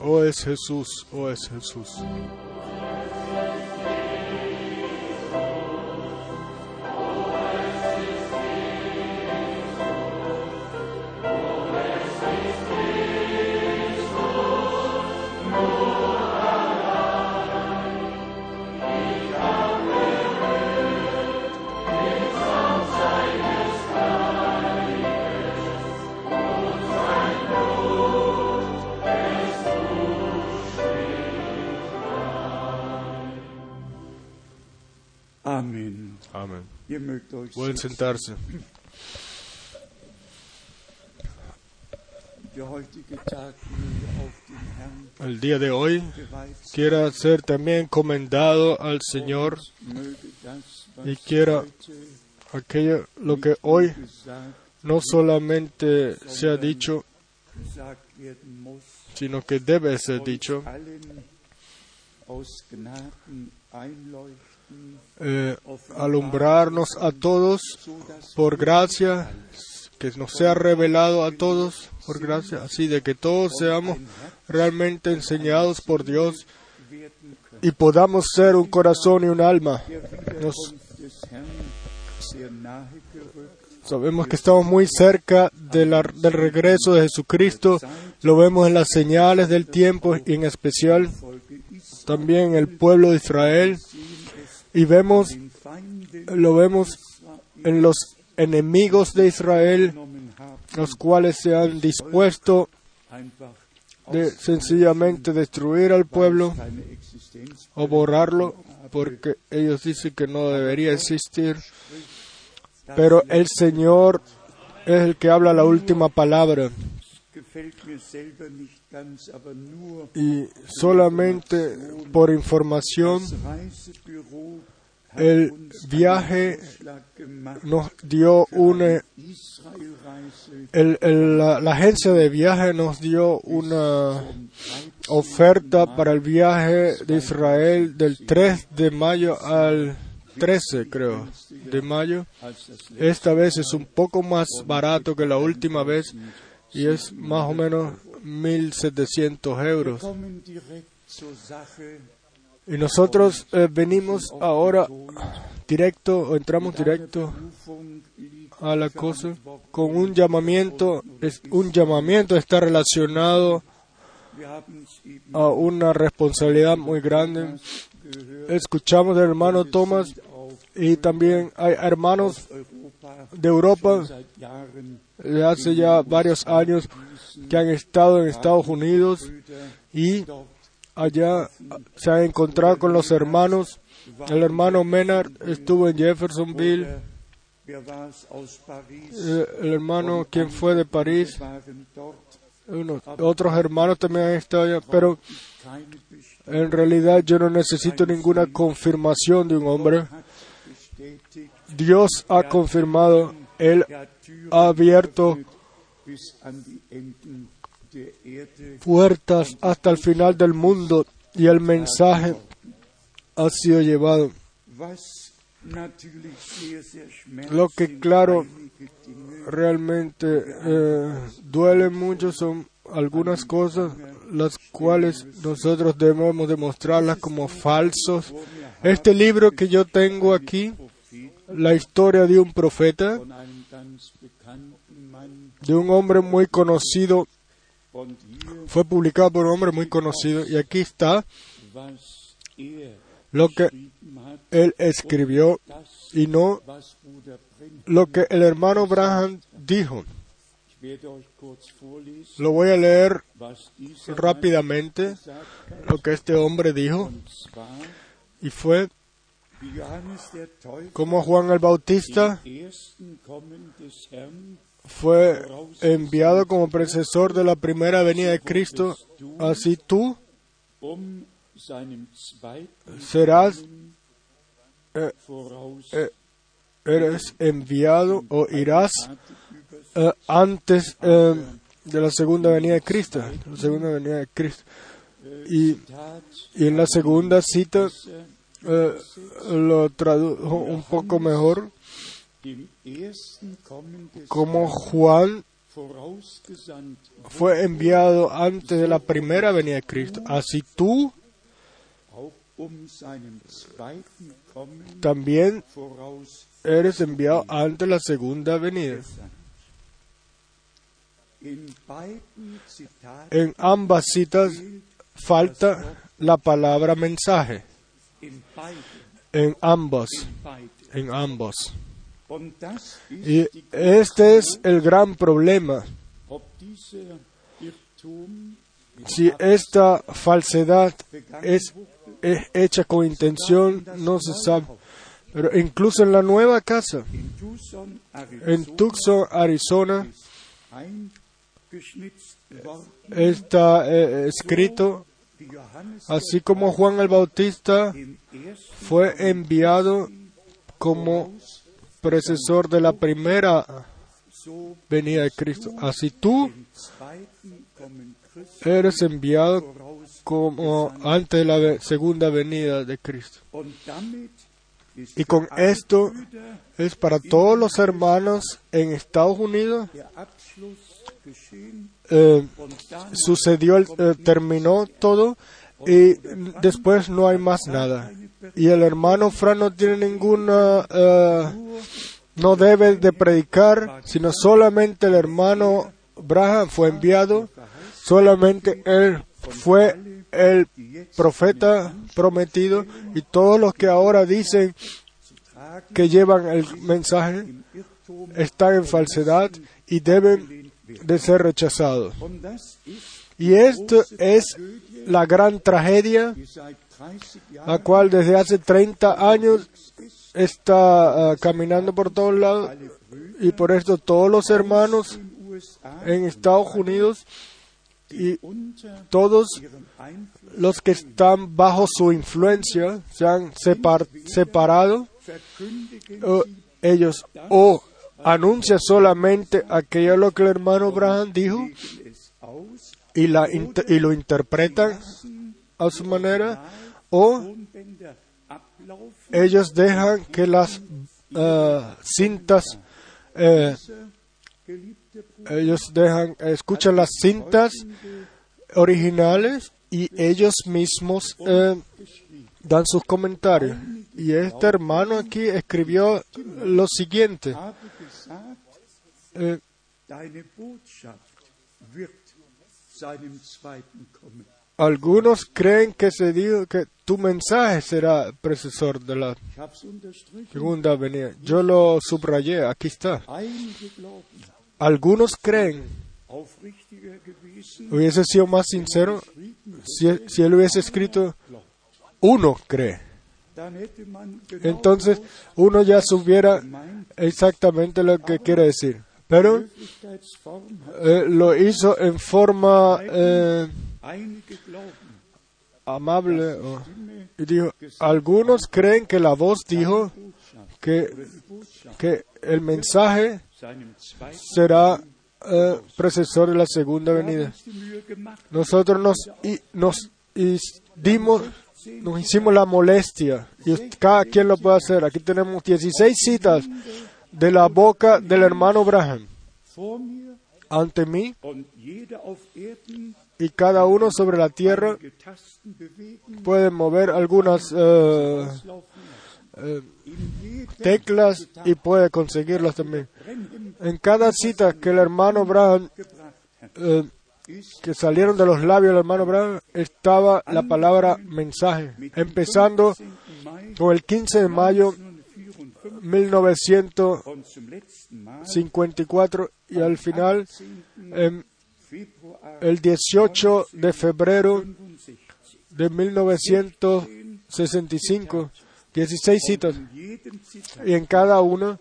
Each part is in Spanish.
Oh es Jesús, oh es Jesús. El día de hoy quiera ser también encomendado al Señor y quiera aquello lo que hoy no solamente se ha dicho, sino que debe ser dicho, eh, alumbrarnos a todos por gracia, que nos sea revelado a todos por gracia, así de que todos seamos realmente enseñados por Dios y podamos ser un corazón y un alma. Sabemos que estamos muy cerca del regreso de Jesucristo, lo vemos en las señales del tiempo y en especial también el pueblo de Israel y vemos, lo vemos en los enemigos de Israel, los cuales se han dispuesto de sencillamente destruir al pueblo o borrarlo porque ellos dicen que no debería existir. Pero el Señor es el que habla la última palabra y solamente por información el viaje nos dio una el- el- la, la agencia de viaje nos dio una vom 13. oferta para el viaje de Israel del 3 de mayo al 13 creo de mayo Esta vez es un poco más barato que la última vez y es más o menos 1.700 euros. Y nosotros eh, venimos ahora directo o entramos directo a la cosa con un llamamiento. Es, un llamamiento está relacionado a una responsabilidad muy grande. Escuchamos del hermano Thomas y también hay hermanos de Europa de hace ya varios años que han estado en Estados Unidos y allá se han encontrado con los hermanos. El hermano Menard estuvo en Jeffersonville, eh, el hermano quien fue de París, otros hermanos también han estado allá, pero en realidad yo no necesito ninguna confirmación de un hombre. Dios ha confirmado, Él ha abierto puertas hasta el final del mundo y el mensaje ha sido llevado. Lo que claro realmente eh, duele mucho son algunas cosas las cuales nosotros debemos demostrarlas como falsos. Este libro que yo tengo aquí, la historia de un profeta, de un hombre muy conocido, fue publicado por un hombre muy conocido. Y aquí está lo que él escribió y no lo que el hermano Braham dijo. Lo voy a leer rápidamente, lo que este hombre dijo, y fue como Juan el Bautista fue enviado como precesor de la primera venida de Cristo, así tú serás, eh, eh, eres enviado o irás eh, antes eh, de la segunda venida de Cristo, la segunda venida de Cristo. Y, y en la segunda cita lo tradujo un poco mejor como Juan fue enviado antes de la primera venida de Cristo. Así tú um también eres enviado antes de la segunda venida. En ambas citas falta la palabra mensaje. En ambos, beiden en ambos. Y este es el gran problema. Si esta falsedad es, hecha con intención, no se sabe. Pero incluso en la nueva casa, en Tucson, Arizona, está eh, escrito, así como Juan el Bautista fue enviado como precesor de la primera venida de Cristo. Así tú eres enviado como antes de la segunda venida de Cristo. Y con esto es para todos los hermanos en Estados Unidos. eh, sucedió, eh, terminó todo y después no hay más nada. Y el hermano Fran no tiene ninguna, eh, no debe de predicar, sino solamente el hermano Braham fue enviado, solamente él fue el profeta prometido y todos los que ahora dicen que llevan el mensaje están en falsedad y deben de ser rechazados. Y esto es la gran tragedia, die seit 30 la cual desde hace 30 años está ah, caminando por todos lados. Y por esto todos los hermanos en Estados Unidos y todos los que están bajo su influencia se han separ- separado. ellos o anuncian solamente aquello lo que el hermano Abraham dijo y, la y lo interpretan a su manera o ellos dejan que las ah, cintas eh, ellos dejan escuchan las cintas originales y ellos mismos eh, dan sus comentarios. Y este hermano aquí escribió lo siguiente eh, algunos creen que se dijo que tu mensaje será precesor de la segunda venida. Yo lo subrayé aquí está. Algunos creen hubiese sido más sincero si, si él hubiese escrito uno cree. Entonces uno ya supiera exactamente lo que quiere decir pero eh, lo hizo en forma eh, amable o- Stimme y dijo algunos creen que la voz dijo que, que el mensaje será eh, precesor de la segunda venida. Nosotros nos y, nos y dimos nos hicimos la molestia y cada quien lo puede hacer. Aquí tenemos 16 citas de la boca del hermano Braham ante mí y cada uno sobre la tierra puede mover algunas eh, eh, teclas y puede conseguirlas también en cada cita que el hermano Braham eh, que salieron de los labios del hermano Braham estaba la palabra mensaje empezando 15. Mai con el 15 de mayo 1954 1954 und zum letzten Mal y al final 10. em, el 18 de febrero 65. de 1965 16 citas y en cada Lesen,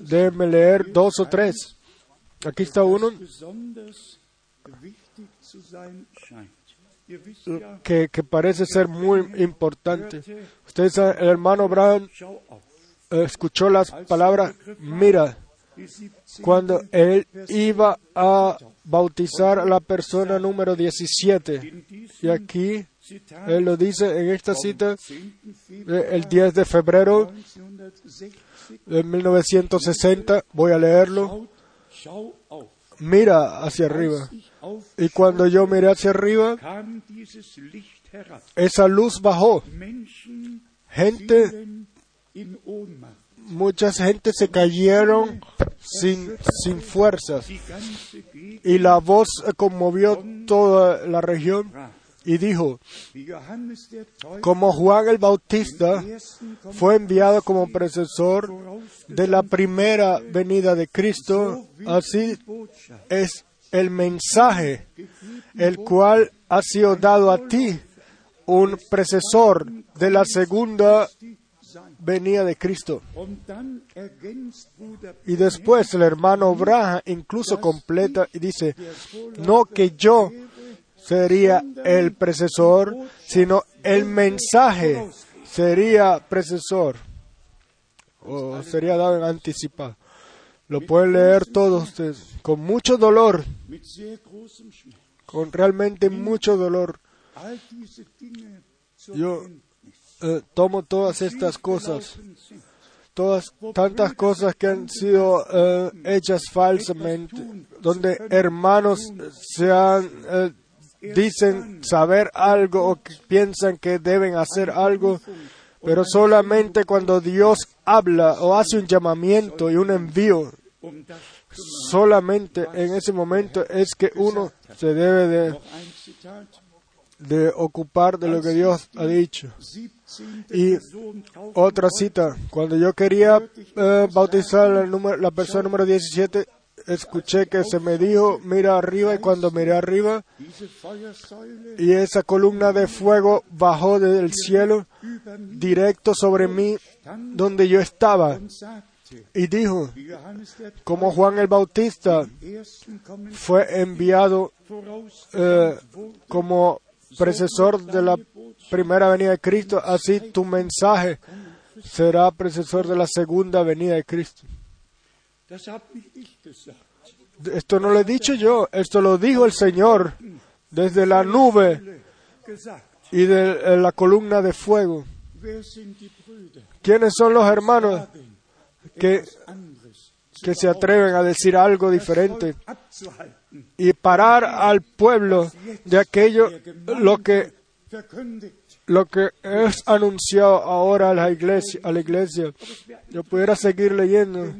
déjenme leer dos o tres aquí está uno que, parece ser muy importante saben, el hermano auf, eh, escuchó las palabras mira die 17. cuando él iba a bautizar a la persona número 17 in y aquí él lo dice en esta cita 10. eh, el 10 de febrero 1960 de 1960 voy a leerlo. Mira hacia arriba. Y cuando yo miré hacia arriba, esa luz bajó. Gente, muchas gente se cayeron sin, sin fuerzas. Y la voz conmovió toda la región. Y dijo, como Juan el Bautista fue enviado como precesor de la primera venida de Cristo, así es el mensaje, el cual ha sido dado a ti, un precesor de la segunda venida de Cristo. Y después el hermano Braha incluso completa y dice, no que yo sería el precesor, sino el mensaje sería precesor. O sería dado en anticipado. Lo pueden leer todos ustedes con mucho dolor, con realmente mucho dolor. Yo eh, tomo todas estas cosas, todas tantas cosas que han sido eh, hechas falsamente, donde hermanos se han, eh, dicen saber algo o piensan que deben hacer algo, pero solamente cuando Dios habla o hace un llamamiento y un envío, solamente en ese momento es que uno se debe de, ocupar de lo que Dios ha dicho. 17. Y Otra cita, cuando yo quería eh, bautizar al número- la persona número 17, escuché que se me dijo, mira arriba, y cuando miré arriba, y esa columna de fuego bajó del cielo directo sobre mí, donde yo estaba, y dijo, como Juan el Bautista fue enviado eh, como precesor de la primera venida de Cristo, así tu mensaje será precesor de la segunda venida de Cristo. Esto no lo he dicho yo, esto lo dijo el Señor desde la nube y de la columna de fuego. ¿Quiénes son los hermanos que, que se atreven a decir algo diferente y parar al pueblo de aquello lo que lo que es anunciado ahora a la iglesia, a la iglesia. Yo pudiera seguir leyendo,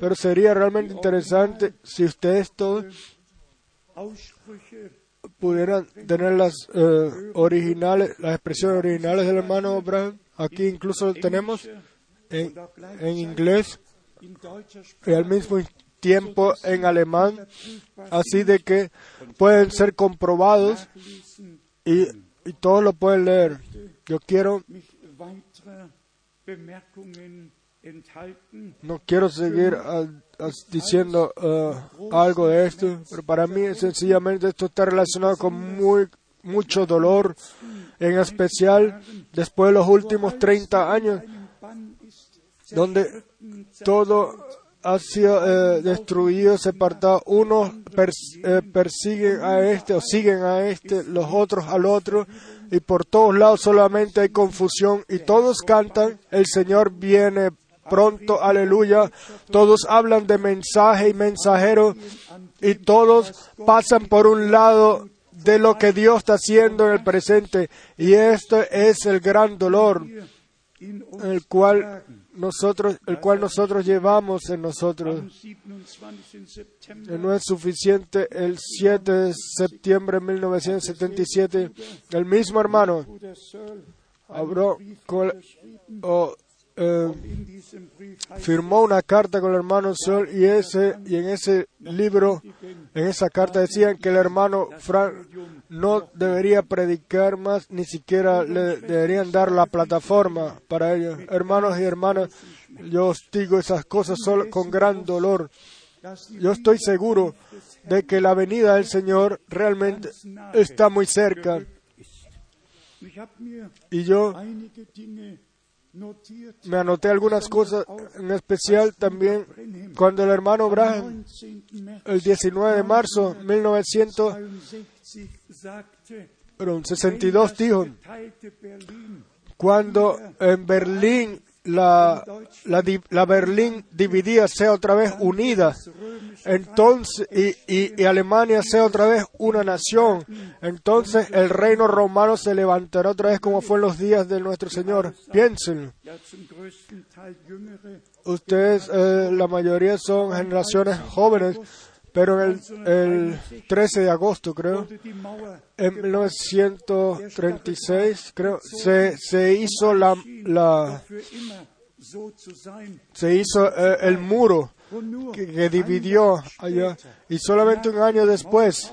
pero sería realmente interesante si ustedes todos pudieran tener las eh, originales, las expresiones originales del hermano Abraham. Aquí incluso lo tenemos en, inglés y al mismo tiempo en alemán, así de que pueden ser comprobados y, y todos lo pueden leer. Yo quiero, no quiero seguir diciendo ah, algo de esto, pero para mí sencillamente esto está relacionado con muy mucho dolor, en especial después de los últimos 30 años, donde todo ha sido eh, destruido, separado. Unos eh, persiguen a este o siguen a este, los otros al otro, y por todos lados solamente hay confusión y todos cantan, el Señor viene pronto, aleluya. Todos hablan de mensaje y mensajero y todos pasan por un lado de lo que Dios está haciendo en el presente y esto es el gran dolor el cual nosotros el cual nosotros llevamos en nosotros am 27. September no es suficiente el 7 de septiembre de 1977 el mismo hermano habló con eh, firmó una carta con el hermano Sol y ese y en ese libro en esa carta decían que el hermano Frank no debería predicar más ni siquiera le deberían dar la plataforma para ello hermanos y hermanas yo os digo esas cosas solo con gran dolor yo estoy seguro de que la venida del Señor realmente está muy cerca y yo. Me anoté algunas cosas en especial también cuando el hermano Braham 19. März el 19 de marzo de 62 sagte, 1962 dijo, cuando en Berlín la, la, Berlín dividida sea otra vez unida, entonces y, y- y Alemania sea otra vez una nación, entonces el reino romano se levantará otra vez como fue en los días de nuestro Señor. Piensen, ustedes, eh, la mayoría son generaciones jóvenes, pero el, el 13 de agosto, creo, en 1936, creo, se, se hizo la, la se hizo eh, el muro que, que dividió allá. Y solamente un año después,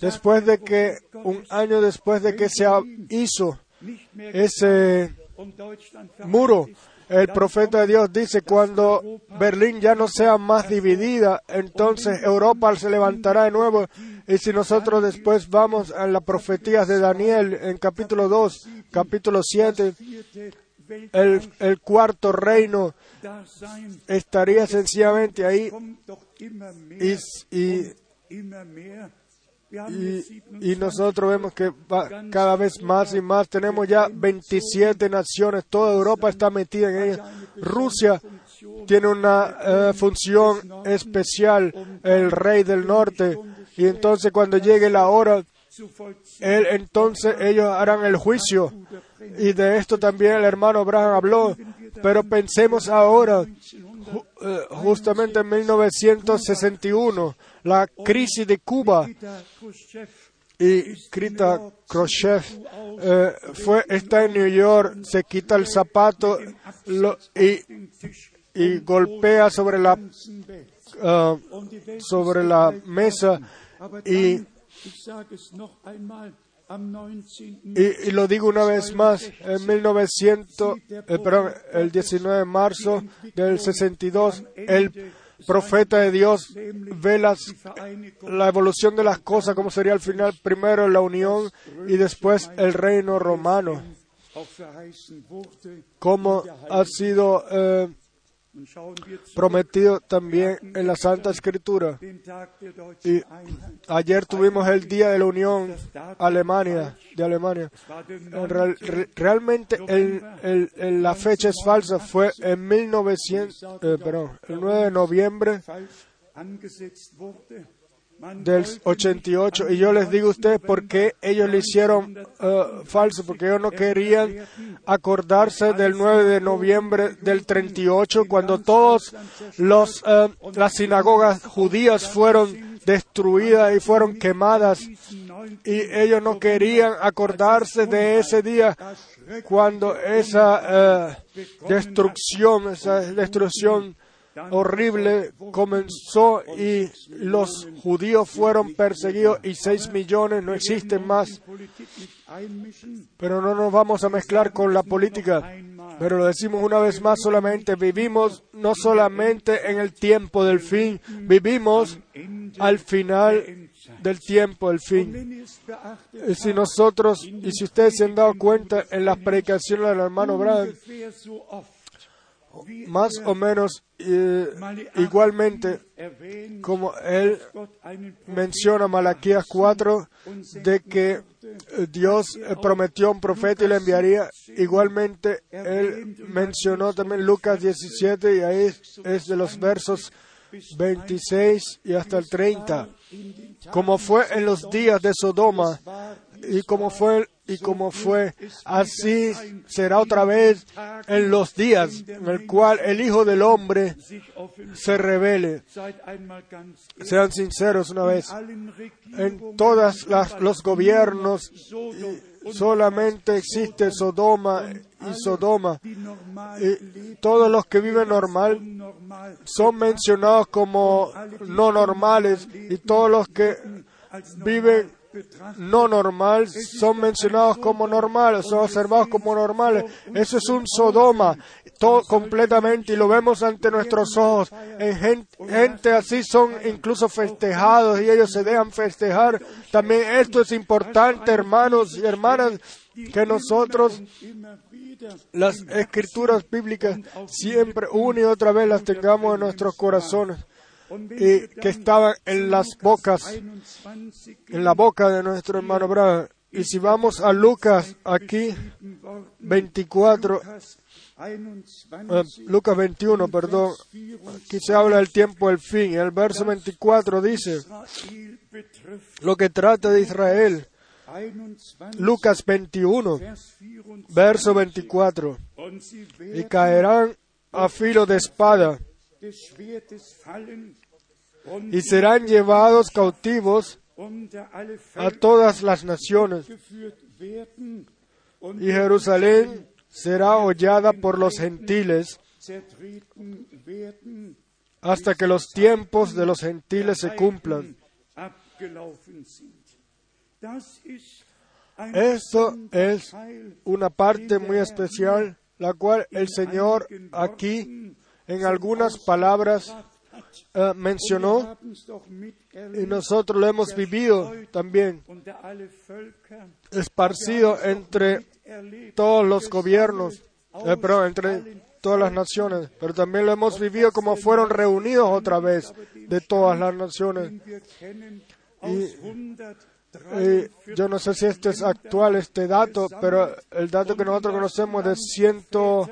después de que un año después de que se hizo ese muro, el profeta de Dios dice cuando Berlín ya no sea más dividida, entonces Europa se levantará de nuevo. Y si nosotros después vamos a las profetías de Daniel en capítulo 2, capítulo 7, vierte Welt el, cuarto reino estaría sencillamente ahí y, y, y, jetzt y 27 nosotros vemos que va cada vez más y más. Tenemos ya 27 naciones, toda Europa está metida en ella. Rusia tiene una eh, función especial, el rey del norte, y entonces cuando llegue la hora, él, entonces ellos harán el juicio. Y de esto también el hermano Abraham habló. Pero pensemos ahora, justamente en 1961, la crisis de Cuba y Krita Khrushchev eh, fue, está en New York, se quita el zapato y, golpea sobre la, Welt sobre la mesa y, dann, ich sage es noch einmal, am 19. y, y lo digo una vez más, en 1900, eh, perdón, el 19 de marzo del 62, el profeta de Dios ve las, la evolución de las cosas, como sería al final, primero la unión y después el reino romano, como ha sido eh, prometido también en la Santa Escritura. Y ayer tuvimos el Día de la Unión Alemania, de Alemania. Realmente la fecha es falsa, fue en 1900, eh, perdón, el 9 de noviembre del wollte 88 y yo les digo a ustedes por qué ellos lo hicieron eh, falso, porque ellos no querían acordarse del 9 de noviembre del 38 cuando todos los eh, las sinagogas judías fueron destruidas y fueron quemadas. Y ellos no querían acordarse de ese día cuando esa eh, destrucción, esa destrucción horrible comenzó y los judíos fueron perseguidos y seis millones no existen más. Pero no nos vamos a mezclar con la política. Pero lo decimos una vez más solamente, vivimos no solamente en el tiempo del fin, vivimos al final del tiempo del fin. Y si nosotros, y si ustedes se han dado cuenta en las predicaciones del hermano Brad, más o menos eh, igualmente como él menciona Malaquías 4 de que eh, Dios eh, prometió un profeta y le enviaría. Igualmente, él mencionó también Lucas 17 y ahí es de los versos 26 y hasta el 30. Como fue en los días de Sodoma y como fue y como fue así será otra vez en los días en el cual el Hijo del Hombre se revele. Sean sinceros una vez. En todos los gobiernos solamente existe Sodoma y Sodoma. Y todos los que viven normal son mencionados como no normales y todos los que viven no normal son mencionados como normales, son observados como normales. Eso es un Sodoma, todo completamente, y lo vemos ante nuestros ojos. En gen- gente, así son incluso festejados y ellos se dejan festejar. También esto es importante, hermanos y hermanas, que nosotros las escrituras bíblicas siempre una y otra vez las tengamos en nuestros corazones y que estaban en las bocas 21 en la boca de nuestro hermano Brad. Y si vamos a Lucas aquí 24, eh, Lucas 21, perdón, aquí se habla del tiempo del fin. El verso 24 dice, lo que trata de Israel, Lucas 21, verso 24, y caerán a filo de espada y serán llevados cautivos a todas las naciones. Y Jerusalén será hollada por los gentiles hasta que los tiempos de los gentiles se cumplan. Esto es una parte muy especial, la cual el Señor aquí en algunas palabras eh, mencionó y nosotros lo hemos vivido también, esparcido entre todos los gobiernos, eh, perdón, entre todas las naciones, pero también lo hemos vivido como fueron reunidos otra vez de todas las naciones. Y, yo no sé si este es actual, este dato, pero el dato que nosotros conocemos es de ciento,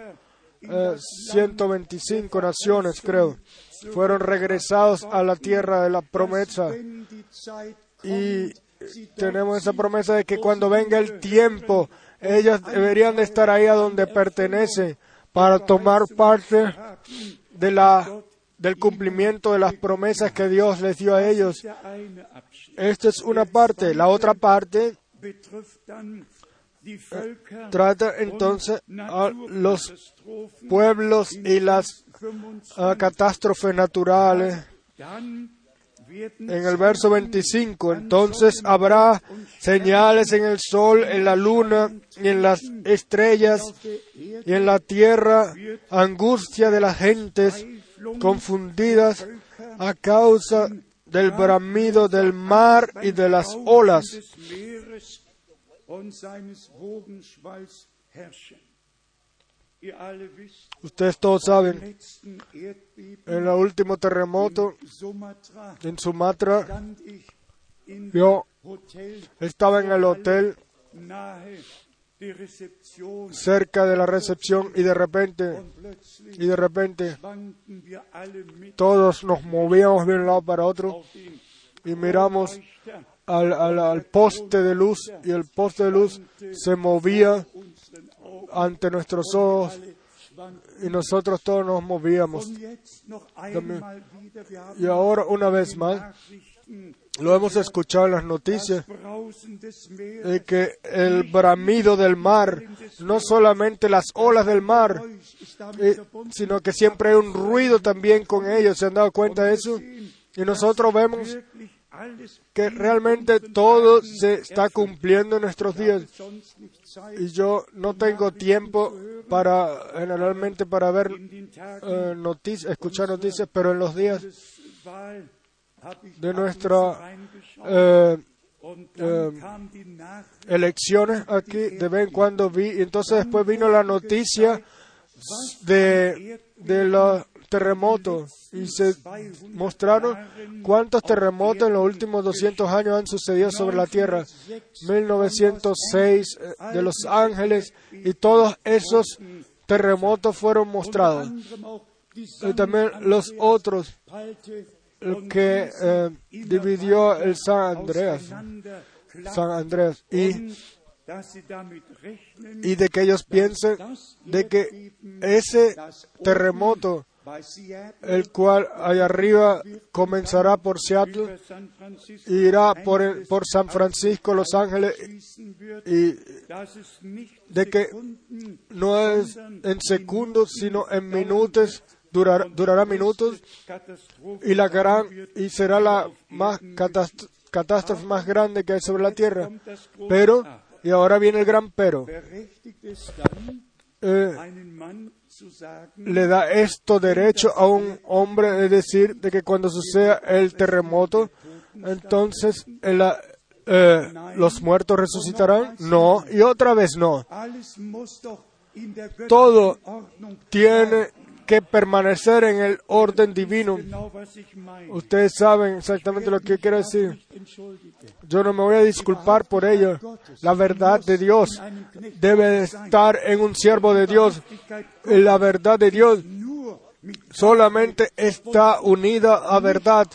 125 eh, naciones, creo fueron regresados a la tierra de la promesa. Y tenemos esa promesa de que cuando venga el tiempo, ellos deberían de estar ahí a donde pertenecen para tomar parte de la, del cumplimiento de las promesas que Dios les dio a ellos. Esta es una parte. La otra parte trata entonces a los pueblos y las catástrofes naturales. En el verso 25, entonces habrá señales en el sol, en la luna y en las estrellas y en la tierra, angustia de las gentes confundidas a causa del bramido del mar y de las olas Ustedes todos saben, en el último terremoto en Sumatra, yo estaba en el hotel cerca de la recepción y de repente y de repente todos nos movíamos de un lado para otro y miramos al, al, poste de luz y el poste de luz se movía ante nuestros ojos y nosotros todos nos movíamos. Y ahora una vez más, lo hemos escuchado en las noticias, de que el bramido del mar, no solamente las olas del mar, eh, sino que siempre hay un ruido también con ellos. ¿Se han dado cuenta de eso? Y nosotros vemos que realmente todo se está cumpliendo en nuestros días. Y yo no tengo tiempo para, generalmente, para ver eh, noticias, escuchar noticias, pero en los días de nuestra eh, eh, elecciones aquí, de vez en cuando vi, entonces después vino la noticia de, de los terremotos y se mostraron cuántos terremotos en los últimos 200 años han sucedido sobre la Tierra. 1906 eh, de Los Ángeles y todos esos terremotos fueron mostrados. Y también los otros que eh, dividió el San Andreas. San Andrés. Y y de que ellos piensen de que ese terremoto el cual allá arriba comenzará por Seattle, irá por, por San Francisco, Los Ángeles, y de que no es en segundos, sino en minutos, durará minutos, y será la más catástrofe más grande que hay sobre la tierra. Pero, y ahora viene el gran pero. Eh, le da esto derecho a un hombre de decir de que cuando suceda el terremoto, entonces eh, los muertos resucitarán? No, y otra vez no. Todo tiene que permanecer en el orden divino. Ustedes saben exactamente lo que quiero decir. Yo no me voy a disculpar por ello. La verdad de Dios debe de estar en un siervo de Dios. La verdad de Dios solamente está unida a verdad,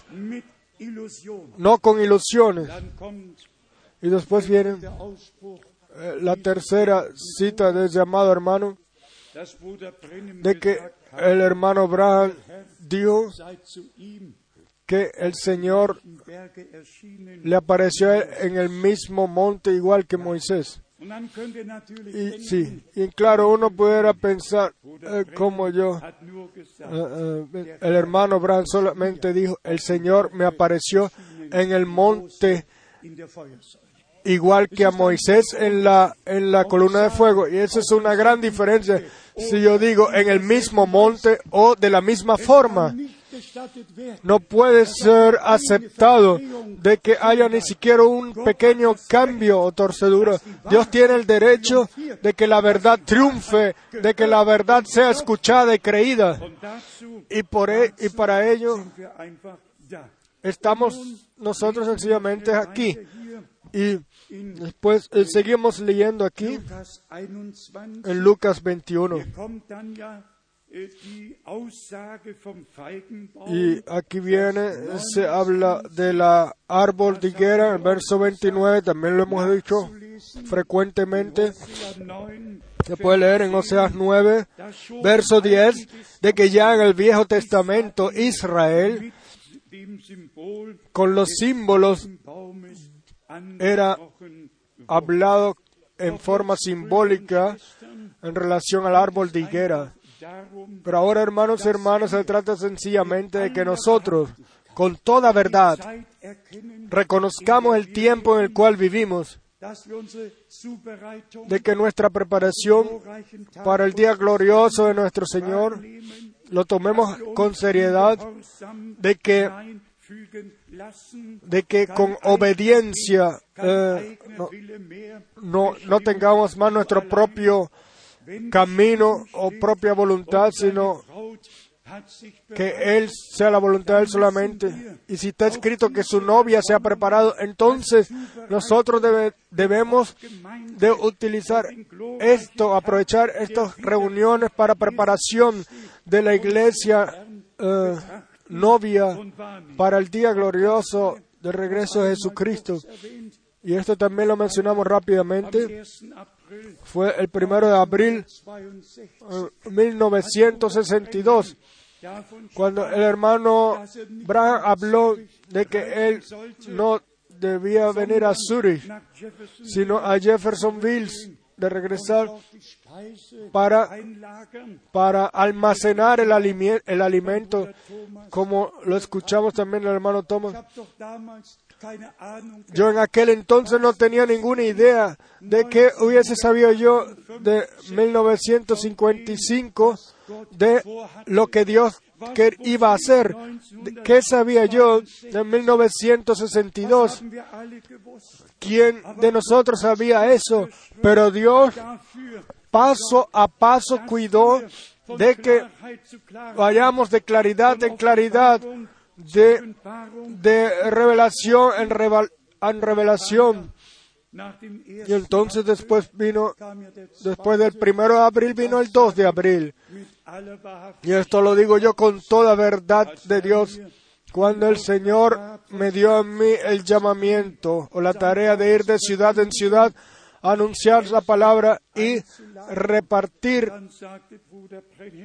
no con ilusiones. Y después viene eh, la tercera cita del llamado hermano, de que el hermano Braham dijo que el Señor le apareció en el mismo monte igual que Moisés. Y sí, y claro, uno pudiera pensar eh, como yo. Eh, eh, el hermano Braham solamente dijo, el Señor me apareció en el monte igual que a Moisés en la, en la columna de fuego. Y esa es una gran diferencia si yo digo en el mismo monte o de la misma forma. No puede ser aceptado de que haya ni siquiera un pequeño cambio o torcedura. Dios tiene el derecho de que la verdad triunfe, de que la verdad sea escuchada y creída. Y, por e- y para ello estamos nosotros sencillamente aquí. Y después eh, seguimos leyendo aquí Lukas 21 en Lucas 21. kommt dann ja äh. Y aquí viene, se habla de la árbol de higuera, el verso 29, también lo hemos dicho frecuentemente. Hosea 9, Se puede leer en Oseas 9, da schon verso 10, de que ya en el Viejo Testamento Israel, con los símbolos, Era hablado en forma simbólica en relación al árbol de higuera. Pero ahora, hermanos y hermanas, se trata sencillamente de que nosotros, con toda verdad, reconozcamos el tiempo en el cual vivimos, de que nuestra preparación para el día glorioso de nuestro Señor lo tomemos con seriedad, de que, de que con obediencia eh, no, no, tengamos más nuestro propio camino o propia voluntad, sino que Él sea la voluntad de Él solamente. Y si está escrito que su novia se ha preparado, entonces nosotros debe- debemos de utilizar esto, aprovechar estas reuniones para preparación de la iglesia eh, novia para el día glorioso del regreso de Jesucristo. Y esto también lo mencionamos rápidamente. 1. April Fue el primero de abril 62. eh, 1962 Davon cuando el hermano Braham habló de que él no debía venir a Zurich, sino a Jeffersonville de regresar para, para almacenar el, el alimento, como lo escuchamos también el hermano Thomas. Yo en aquel entonces no tenía ninguna idea de que hubiese sabido yo de 1955 de lo que Dios que iba a hacer. ¿Qué sabía yo de 1962? haben wir alle gewusst. ¿Quién de nosotros sabía eso? Pero Dios paso a paso cuidó de que vayamos de claridad en claridad, de, revelación en, revelación. Y entonces después vino, después del primero de abril vino el 2 de abril. Y esto lo digo yo con toda verdad de Dios. Cuando el Señor me dio a mí el llamamiento o la tarea de ir de ciudad en ciudad, anunciar la palabra y repartir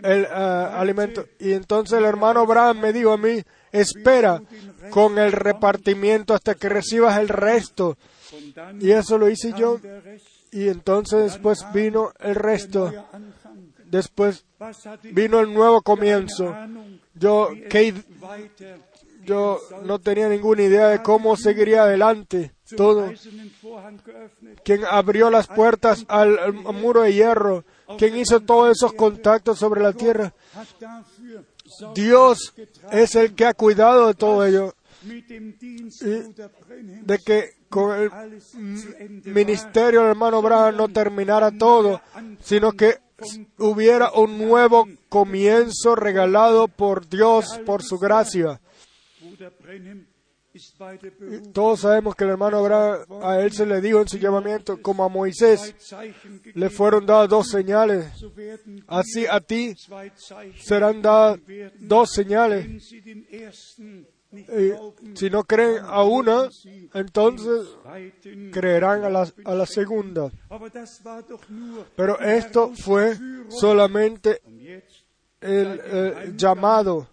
el eh, alimento. Y entonces el hermano Abraham me dijo a mí, espera con el repartimiento hasta que recibas el resto. Y eso lo hice yo. Y entonces después vino el resto. Después vino el nuevo comienzo. Yo, weiter yo no tenía ninguna idea de cómo seguiría adelante todo. Quien abrió las puertas al, muro de hierro, quien hizo todos esos contactos sobre la tierra. Dios es el que ha cuidado de todo ello, de que con el ministerio del hermano Abraham no terminara todo, sino que hubiera un nuevo comienzo regalado por Dios, por su gracia. Todos sabemos que el hermano Abraham, a él se le dijo en su llamamiento, como a Moisés, le fueron dadas dos señales. Así a ti serán dadas dos señales. Y si no creen a una, entonces creerán a la, a la segunda. Pero esto fue solamente el eh, llamado.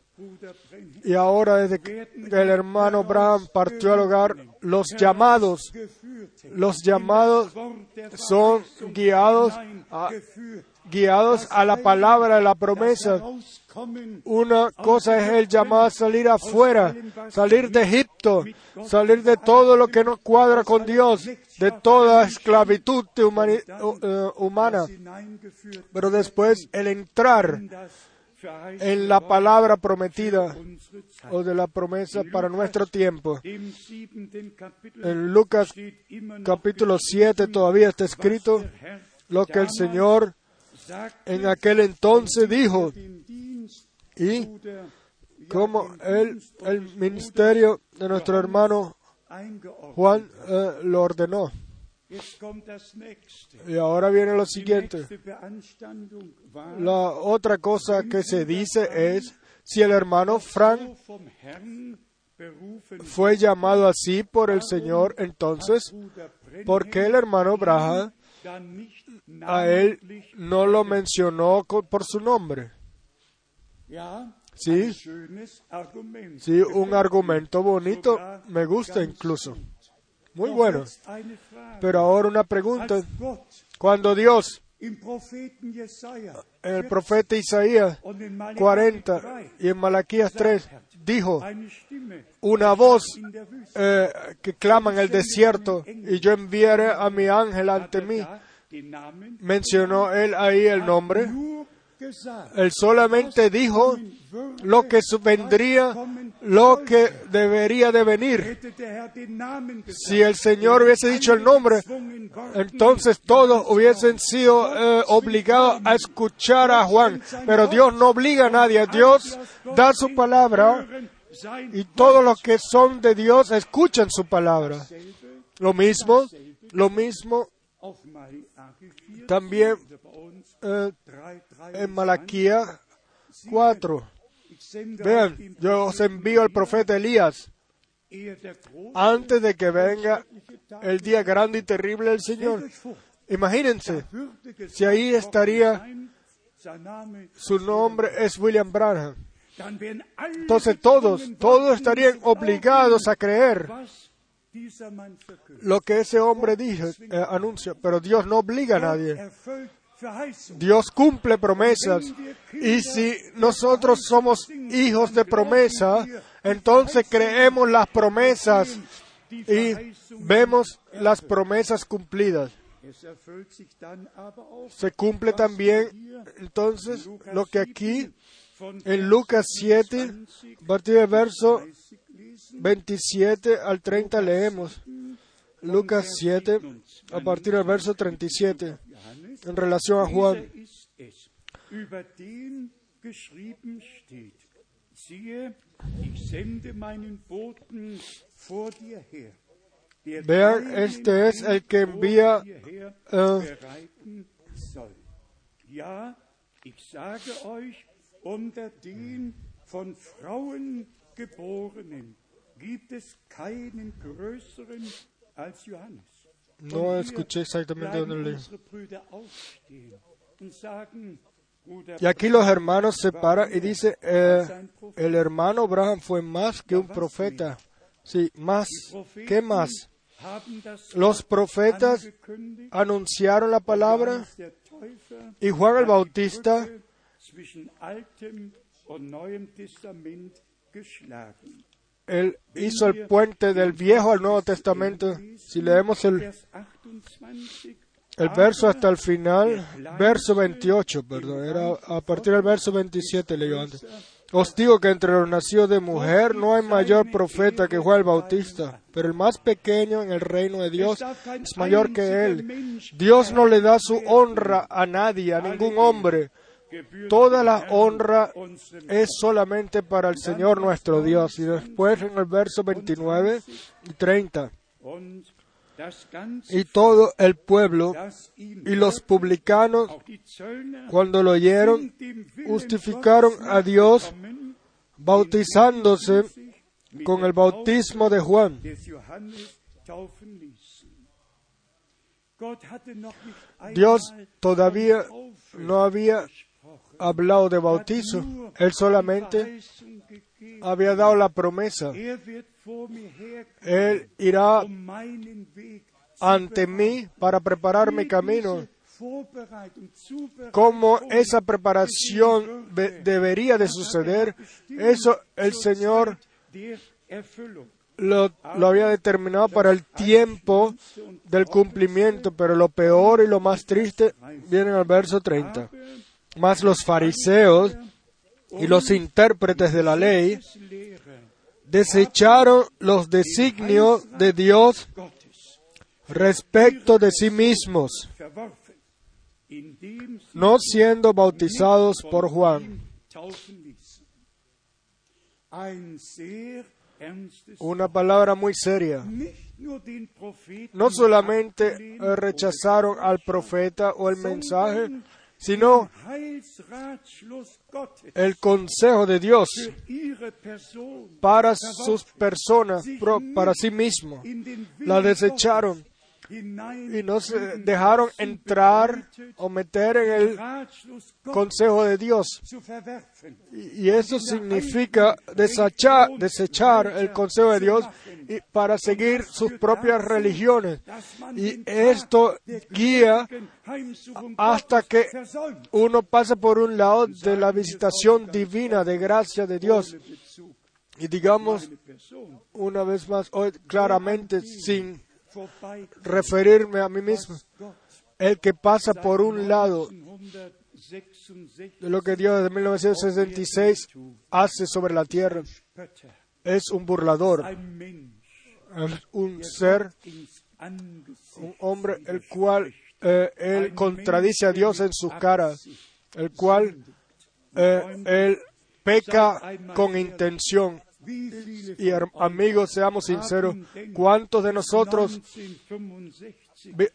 Y ahora desde que el hermano Abraham partió al hogar, los llamados, los llamados son guiados a, guiados a la palabra de la promesa. Una cosa es el llamado a salir afuera, salir de Egipto, salir de todo lo que no cuadra con Dios, de toda esclavitud uh, humana. Pero después el entrar en la palabra prometida o de la promesa para nuestro tiempo. En Lucas capítulo 7 todavía está escrito lo que el Señor en aquel entonces dijo y como el, el ministerio de nuestro hermano Juan eh, lo ordenó. Y ahora viene lo siguiente. La otra cosa que se dice es, si el hermano Frank fue llamado así por el Señor, entonces, ¿por qué el hermano Braha a él no lo mencionó por su nombre? Sí, sí, un argumento bonito, me gusta incluso. Muy bueno. Pero ahora una pregunta. Cuando Dios, en el profeta Isaías 40 y en Malaquías 3, dijo, una voz eh, que clama en el desierto y yo enviaré a mi ángel ante mí, mencionó él ahí el nombre. Él solamente dijo lo que vendría, lo que debería de venir. Si el Señor hubiese dicho el nombre, entonces todos hubiesen sido eh, obligados a escuchar a Juan. Pero Dios no obliga a nadie. Dios da su palabra y todos los que son de Dios escuchan su palabra. Lo mismo, lo mismo también eh, en Malaquía 4. Vean, yo os envío al profeta Elías antes de que venga el día grande y terrible del Señor. Imagínense, si ahí estaría, su nombre es William Branham. Entonces todos, todos estarían obligados a creer lo que ese hombre dijo, eh, anuncia, pero Dios no obliga a nadie. Dios cumple promesas y si nosotros somos hijos de promesa, entonces creemos las promesas y vemos las promesas cumplidas. Se cumple también entonces lo que aquí en Lucas 7, a partir del verso 27 al 30 leemos. Lucas 7, a partir del verso 37, en relación a Juan. Vean, este es el que envía geborenen gibt es keinen größeren als Johannes. No escuché exactamente dónde leí. Y aquí los hermanos se paran y dice, eh, el hermano Abraham fue más que un profeta. Sí, más. ¿Qué más? Los profetas anunciaron la palabra y Juan el Bautista Él hizo el puente del Viejo al Nuevo Testamento. Si leemos el, Vers 28, el verso hasta el final, verso 28, perdón, era a partir del verso 27 leyó antes. Os digo que entre los nacidos de mujer no hay mayor profeta que Juan el Bautista, pero el más pequeño en el reino de Dios es mayor que él. Dios no le da su honra a nadie, a ningún hombre. Toda la honra es solamente para el Señor nuestro Dios. Y después en el verso 29 y 30. Y todo el pueblo y los publicanos, cuando lo oyeron, justificaron a Dios bautizándose con el bautismo de Juan. Dios todavía no había hablado de bautizo. Él solamente había dado la promesa. Él irá ante mí para preparar mi camino. Cómo esa preparación debería de suceder, eso el Señor lo, había determinado para el tiempo del cumplimiento, pero lo peor y lo más triste viene al verso 30. Mas los fariseos y los intérpretes de la ley desecharon los designios de Dios respecto de sí mismos, no siendo bautizados por Juan. Una palabra muy seria. No solamente rechazaron al profeta o el mensaje, sino el consejo de Dios para sus personas, para sí mismos. La desecharon y no se dejaron entrar o meter en el consejo de Dios. Y eso significa desechar, desechar el consejo de Dios para seguir sus propias religiones. Y esto guía hasta que uno pase por un lado de la visitación divina de gracia de Dios. Y digamos una vez más hoy claramente sin referirme a mí mismo. El que pasa por un lado de lo que Dios desde 1966 hace sobre la tierra es un burlador, un ser, un hombre el cual eh, él contradice a Dios en sus caras, el cual eh, él peca con intención y amigos, seamos sinceros, ¿cuántos de nosotros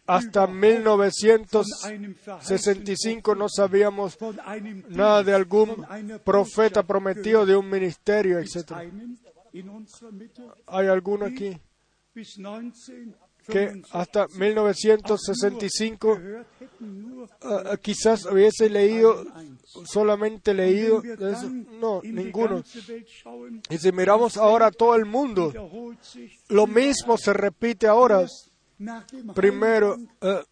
hasta 1965 no sabíamos nada de algún profeta prometido de un ministerio, etcétera? ¿Hay alguno aquí que hasta 1965 uh, quizás hubiese leído, solamente leído. No, ninguno. Y si miramos ahora a todo el mundo, lo mismo se repite ahora. Primero, uh,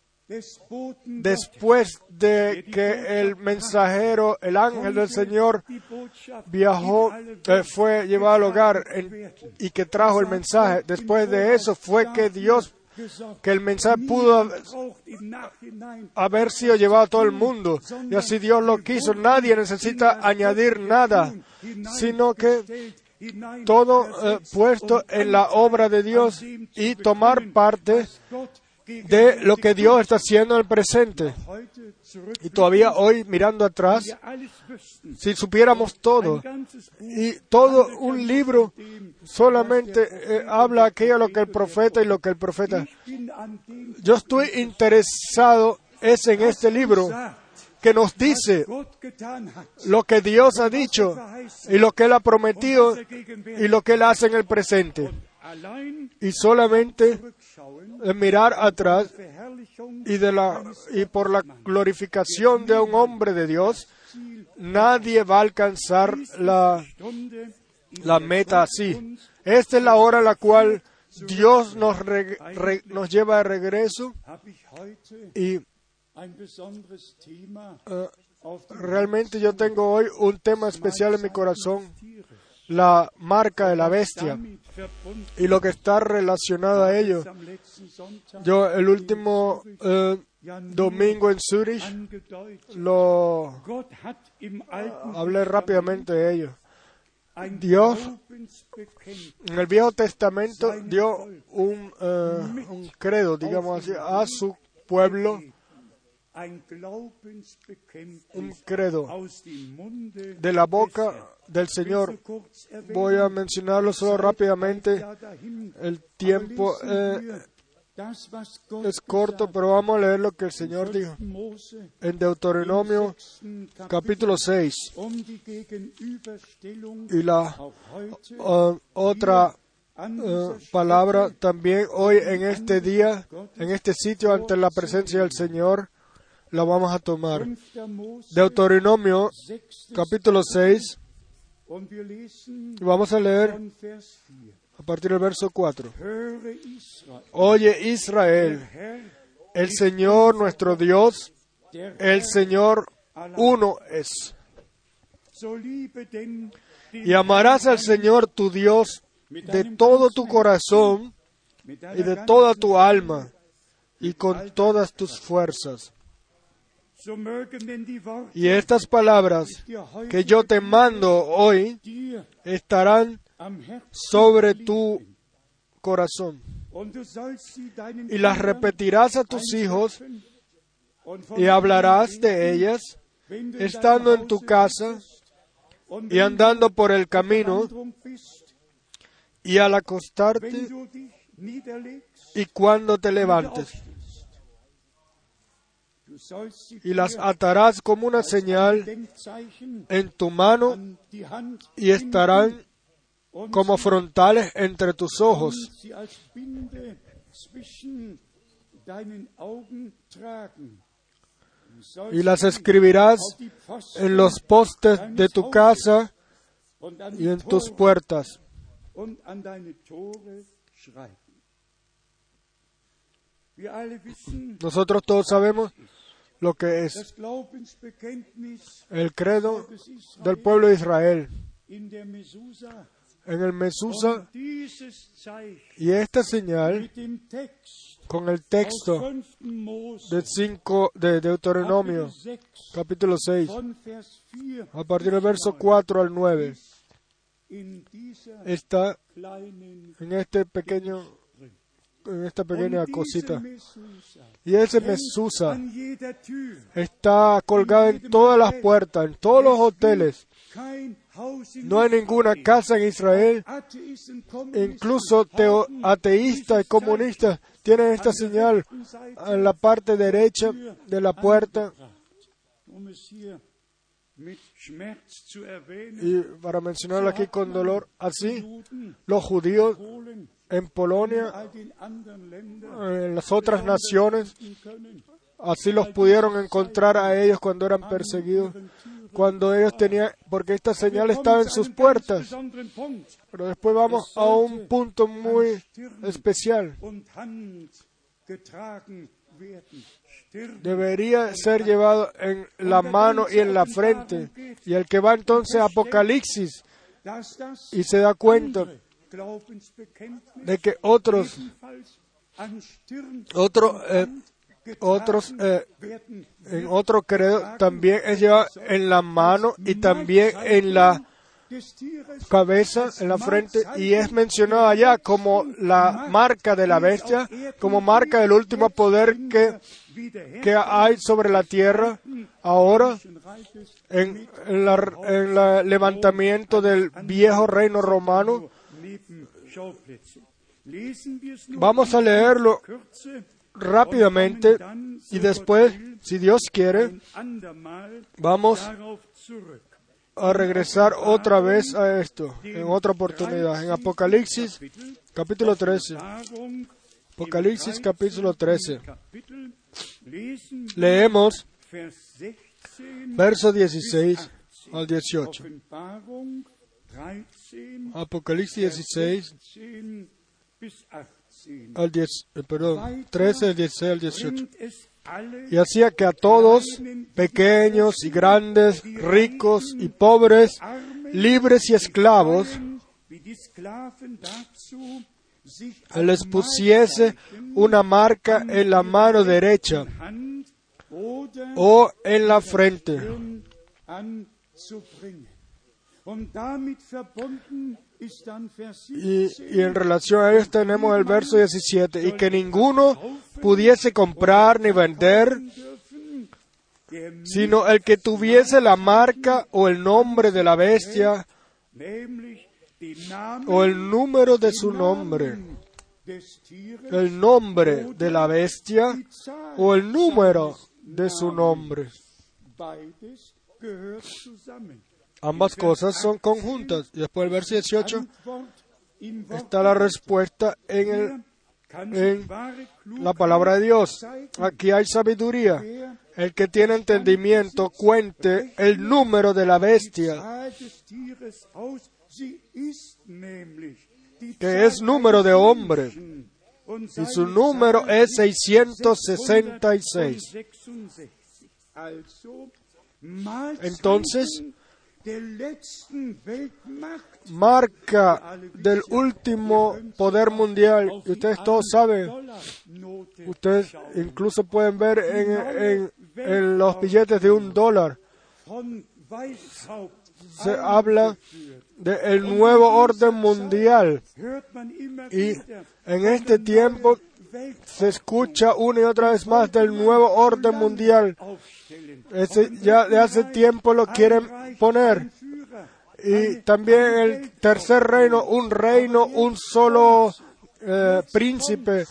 después de que el mensajero, el ángel del Señor, viajó, eh, fue llevado al hogar y que trajo el mensaje, después de eso fue que Dios que el mensaje pudo haber sido llevado a todo el mundo. Y así Dios lo quiso. Nadie necesita añadir nada, sino que todo eh, puesto en la obra de Dios y tomar parte de lo que Dios está haciendo en el presente. Y todavía hoy, mirando atrás, si supiéramos todo, y todo un libro solamente eh, habla aquello lo que el profeta y lo que el profeta. Yo estoy interesado es en este libro que nos dice lo que Dios ha dicho y lo que Él ha prometido y lo que Él hace en el presente. Y solamente mirar atrás y, de la, y por la glorificación de un hombre de Dios, nadie va a alcanzar la, la meta así. Esta es la hora en la cual Dios nos, nos lleva de regreso y uh, realmente yo tengo hoy un tema especial en mi corazón, la marca de la bestia y lo que está relacionado a ello. Yo el último eh, domingo en Zurich lo hablé rápidamente de ello. Dios en el Viejo Testamento dio un, eh, un credo, digamos así, a su pueblo, un credo de la boca del Señor. Voy a mencionarlo solo rápidamente. El tiempo eh, es corto, pero vamos a leer lo que el Señor dijo. en Deuteronomio capítulo 6 um y la otra eh, palabra también hoy en este día, en este sitio ante la presencia del Señor, la vamos a tomar. 5. Mose, Deuteronomio capítulo 6 und wir lesen y vamos a leer von Vers 4. a partir del verso 4. Höre Israel, Oye Israel, el Señor nuestro Dios, el Señor uno es. Y amarás al Señor tu Dios de todo tu corazón y de toda tu alma y con todas tus fuerzas. Y estas palabras que yo te mando hoy estarán sobre tu corazón. Y las repetirás a tus hijos y hablarás de ellas estando en tu casa y andando por el camino y al acostarte y cuando te levantes. Y las atarás como una señal en tu mano y estarán como frontales entre tus ojos. Y las escribirás en los postes de tu casa y en tus puertas. Nosotros todos sabemos lo que es el credo del pueblo de Israel en el Mesusa y esta señal con el texto 5. Mose de, cinco, de Deuteronomio Kapitel 6 capítulo 6 von Vers 4 a partir del verso 4 al 9 in dieser está en este pequeño en esta pequeña cosita. Y ese Mesusa. Está colgado en todas las puertas en todos los hoteles. No hay ninguna casa en Israel. Incluso teo- ateístas y comunistas tienen esta señal en la parte derecha de la puerta. Y para mencionarlo aquí con dolor así los judíos en Polonia en las otras naciones así los pudieron encontrar a ellos cuando eran perseguidos cuando ellos tenían porque esta señal estaba en sus puertas pero después vamos a un punto muy especial debería ser llevado en la mano y en la frente. Y el que va entonces a Apocalipsis y se da cuenta de que otros, otro, eh, otros, eh, en otro credo también es llevado en la mano y también en la cabeza, en la frente, y es mencionado allá como la marca de la bestia, como marca del último poder que, que hay sobre la tierra ahora en el levantamiento del viejo reino romano. Vamos a leerlo rápidamente y después, si Dios quiere, vamos a regresar otra vez a esto, en otra oportunidad, en Apocalipsis capítulo 13. Wahrung Apocalipsis capítulo 13. Kapitel lesen wir Leemos Vers 16 versos 16 al 18. Offenbarung 13 Apocalipsis 16 10 bis 18 al 10, eh, perdón, 13 del 16 al 18. bringt es alle Y hacía que a todos, pequeños y grandes, ricos y pobres, libres y esclavos, les pusiese una marca en la mano derecha o en la frente, Y, 17. y en relación a ellos tenemos el verso 17, y que ninguno pudiese comprar ni vender, sino el que tuviese la marca o el nombre de la bestia o el número de su nombre, el nombre de la bestia o el número de su nombre. Ambas cosas son conjuntas. Y después el verso 18 Antwort im Wort está la respuesta en la palabra de Dios. Aquí hay sabiduría. El que tiene entendimiento cuente el número de la bestia, que es número de hombre. Y su número es 666. 666. Also, Mahlzeiten Entonces, Marca del último poder mundial. Y ustedes todos saben, ustedes incluso pueden ver en, en- en los billetes de un dólar. Se habla del nuevo orden mundial. Y en este tiempo se escucha una y otra vez más del nuevo orden mundial. Ya de hace tiempo lo quieren poner. Y también el tercer reino, un reino, un solo eh, príncipe.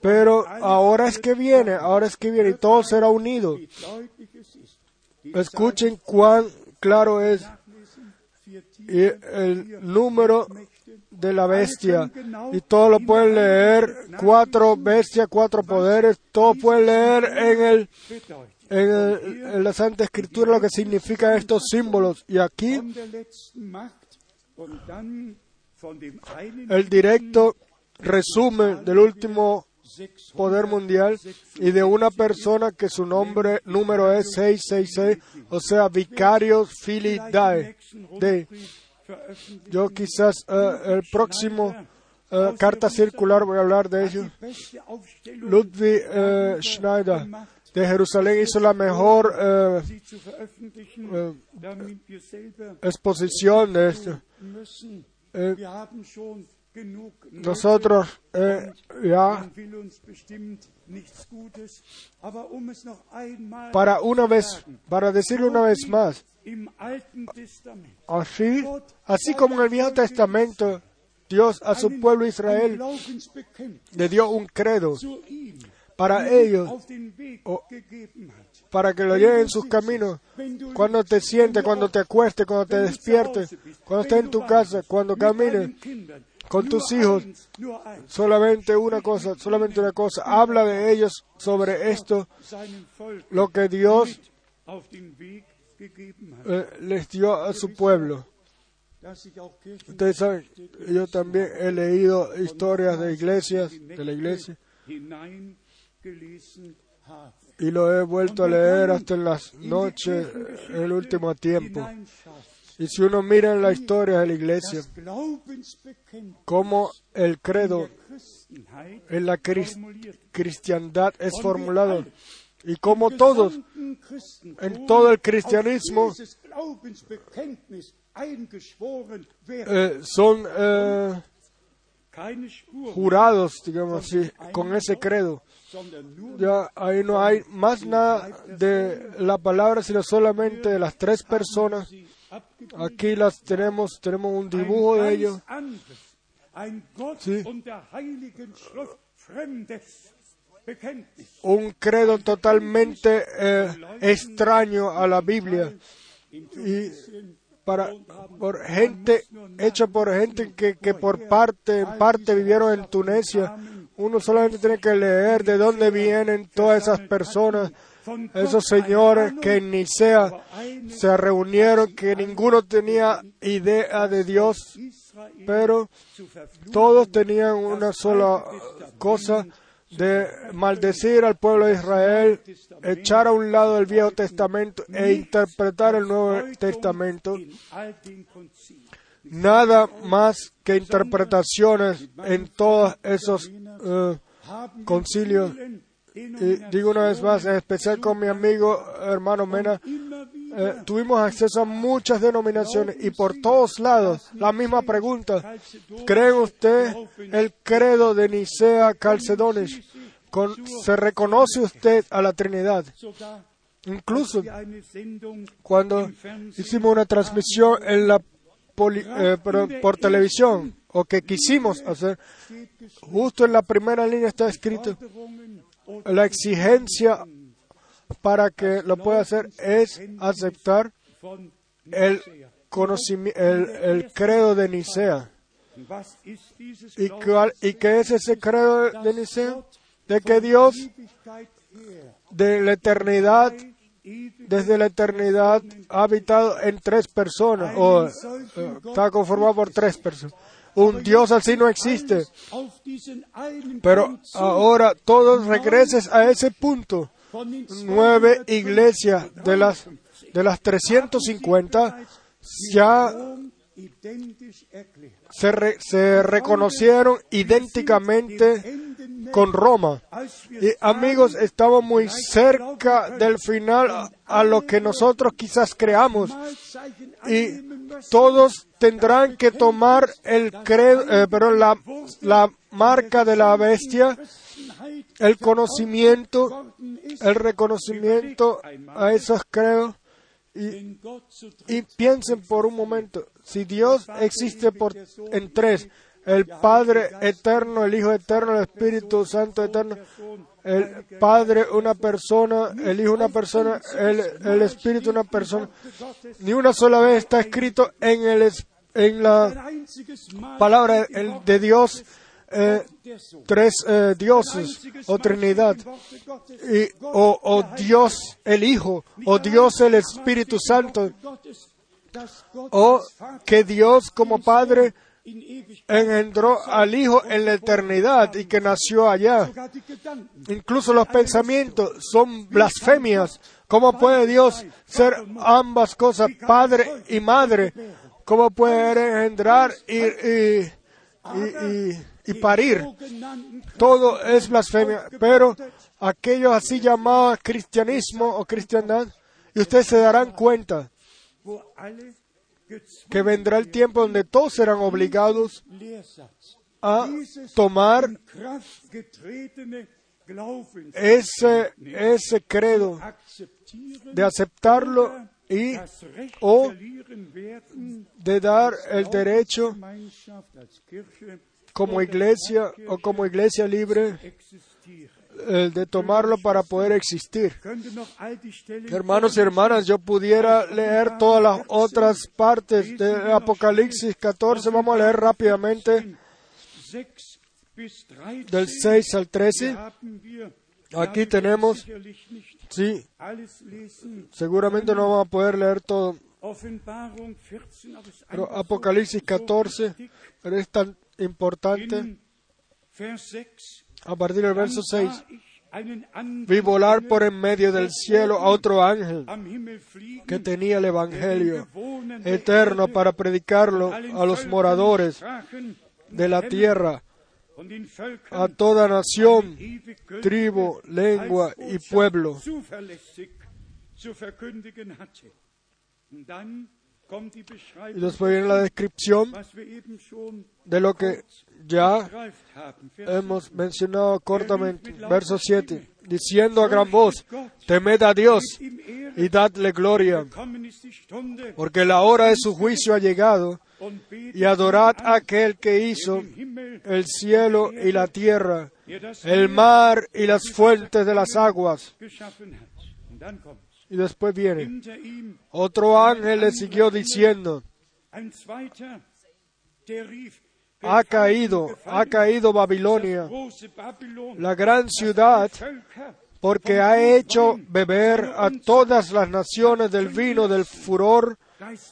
Pero ahora es que viene, ahora es que viene y todo será unido. Escuchen cuán claro es y el número de la bestia. Y todo lo pueden leer, cuatro bestias, cuatro poderes, todo pueden leer en el. En, la Santa Escritura lo que significan estos símbolos. Y aquí el directo resumen del último poder mundial y de una persona que su nombre número es 666, o sea, Vicarios Philip Dae. De, yo quizás eh, el próximo eh, carta circular voy a hablar de ello. Ludwig eh, Schneider de Jerusalén hizo la mejor eh, eh, exposición de esto. Eh, nosotros eh, ya para una vez, para decirlo una vez más, así, así como en el Viejo Testamento Dios a su pueblo Israel le dio un credo para ellos, para que lo lleven en sus caminos. Cuando te sientes, cuando te acuestes, cuando te despiertes, cuando estés en tu casa, cuando camines con tus hijos, solamente una cosa, solamente una cosa. Habla de ellos sobre esto, lo que Dios eh, les dio a su pueblo. Ustedes saben, yo también he leído historias de iglesias, de la iglesia. Y lo he vuelto a leer hasta en las noches en el último tiempo. Y si uno mira en la historia de la iglesia, cómo el credo en la cris- formuliert cristiandad es formulado, y cómo todos en todo el cristianismo eh, son eh, jurados, digamos así, con ese credo. Ya ahí no hay más nada de la palabra, sino solamente de las tres personas. Aquí las tenemos, tenemos un dibujo de ellos. Sí. Un credo totalmente eh, extraño a la Biblia. Y para por gente hecha por gente que, que por parte parte vivieron en Tunisia. Uno solamente tiene que leer de dónde vienen todas esas personas esos señores que en Nicea se reunieron que ninguno tenía idea de Dios pero todos tenían una sola cosa de maldecir al pueblo de Israel, echar a un lado el Viejo Testamento e interpretar el Nuevo Testamento. Nada más que interpretaciones en todos esos eh, concilios. Y digo una vez más, en especial con mi amigo hermano Mena, eh, tuvimos acceso a muchas denominaciones y por todos lados la misma pregunta. ¿Cree usted el credo de Nicea Calcedones? ¿Se reconoce usted a la Trinidad? Incluso cuando hicimos una transmisión en la eh, por televisión o que quisimos hacer, justo en la primera línea está escrito la exigencia para que lo pueda hacer es aceptar el, el, credo de Nicea. ¿Y, cuál- ¿Y qué es ese credo de Nicea? De que Dios de la eternidad, desde la eternidad, ha habitado en tres personas, o está conformado por tres personas. Un Dios así no existe, pero ahora todos regreses a ese punto. Nueve iglesias de las, de las 350 ya se, se reconocieron idénticamente con Roma. Y amigos, estamos muy cerca del final a- lo que nosotros quizás creamos. Y todos tendrán que tomar el credo, eh, perdón, la, la marca de la bestia, el conocimiento, el reconocimiento a esos credos. Y, piensen por un momento, si Dios existe por, en tres, el Padre eterno, el Hijo eterno, el Espíritu Santo eterno, el Padre una persona, el Hijo una persona, el, el Espíritu una persona, ni una sola vez está escrito en, el, en la palabra de Dios eh, tres eh, dioses o Trinidad. Gottes, Y, o, o Dios el Hijo, o Dios el Espíritu Santo, o que Dios como Padre engendró al Hijo en la eternidad y que nació allá. Incluso los pensamientos son blasfemias. ¿Cómo puede Dios ser ambas cosas, Padre y Madre? ¿Cómo puede engendrar y- y parir? Todo es blasfemia. Pero aquellos así llamados cristianismo o cristiandad, y ustedes se darán cuenta que vendrá el tiempo donde todos serán obligados a tomar ese, ese credo de aceptarlo y o de dar el derecho como iglesia o como iglesia libre existieren. eh, de tomarlo para poder existir. Hermanos y hermanas, yo pudiera leer todas las otras partes de Apocalipsis 14. Vamos a leer rápidamente 6 bis 13 del 6 al 13. haben wir Aquí tenemos- Sí, seguramente no vamos a poder leer todo, Offenbarung 14, aber es ist pero Apocalipsis so 14 wichtig. pero es tan importante. In Vers 6 A partir del verso 6, sah ich einen anderen vi volar por en medio del cielo a otro ángel que tenía el Evangelio eterno para predicarlo a los moradores de la tierra, a toda nación, tribu, lengua y pueblo. Y después viene la descripción de lo que ya hemos mencionado cortamente. Verso 7. Diciendo a gran voz, temed a Dios y dadle gloria, porque la hora de su juicio ha llegado, y adorad a aquel que hizo el cielo y la tierra, el mar y las fuentes de las aguas. Y después viene, otro ángel le siguió diciendo, ha caído, ha caído Babilonia, la gran ciudad, porque ha hecho beber a todas las naciones del vino del furor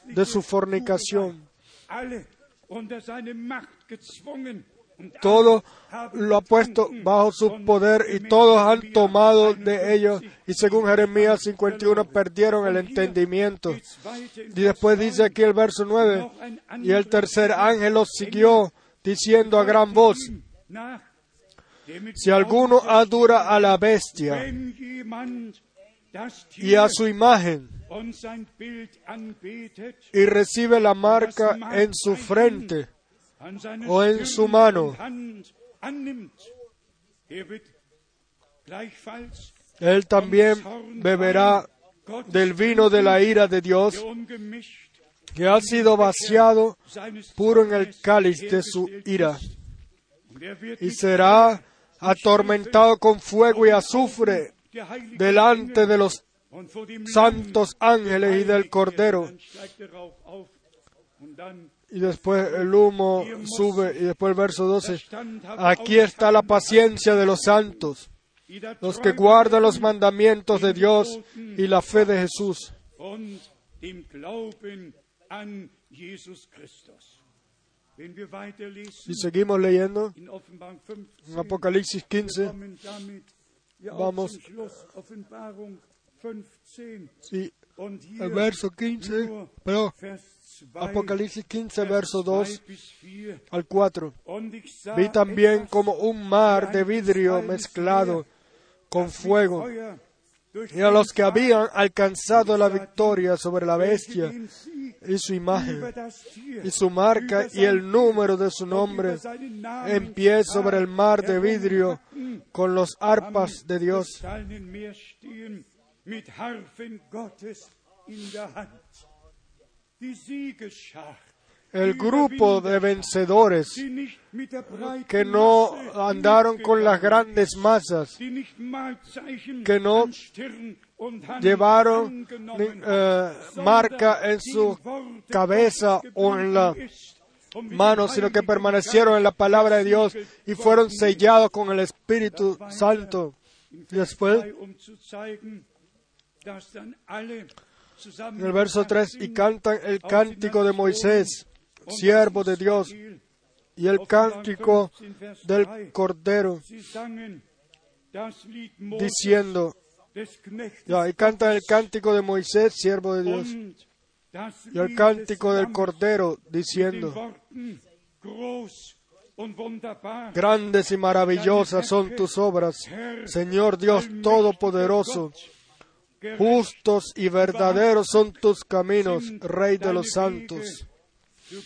de su fornicación. Todo lo ha puesto bajo su poder y todos han tomado de ellos 51. y según Jeremías 51 perdieron el entendimiento. Y después dice aquí el verso 9, noch ein y el tercer ángel los siguió diciendo a gran voz, si alguno adura a la bestia y a su imagen y recibe la marca en su frente o en su mano. Él también beberá del vino de la ira de Dios que ha sido vaciado puro en el cáliz de su ira y será atormentado con fuego y azufre delante de los santos ángeles y del Cordero. Y después el humo sube y después el verso 12. standhaft Aquí está la paciencia de los santos, los que guardan los mandamientos de Dios y la fe de Jesús. Y seguimos leyendo in Offenbarung en 15, Apocalipsis wir 15 kommen damit ja auch Vamos. zum Schluss. Offenbarung 15 y und hier el verso 15, pero Vers 2, Apocalipsis 15, Vers verso 2 2 bis 4. al 4. Und ich sah Vi también como un mar de vidrio mezclado con fuego y a los que habían alcanzado la victoria sobre la bestia y su imagen y su marca y el número de su nombre en pie sobre el mar de vidrio con los arpas de Dios. El grupo de vencedores que no andaron con las grandes masas, que no llevaron eh, marca en su cabeza o en la mano, sino que permanecieron en la palabra de Dios y fueron sellados con el Espíritu Santo. Después, Vers 3, zu zeigen, dass dann alle zusammen en el verso 3, y cantan el cántico de Moisés, siervo de Dios, y el cántico del Cordero, diciendo, ya, y cantan el cántico de Moisés, siervo de Dios, y el cántico del Cordero, diciendo. Grandes y maravillosas son tus obras, Señor Dios Todopoderoso. Justos y verdaderos son tus caminos, Rey de los santos. Y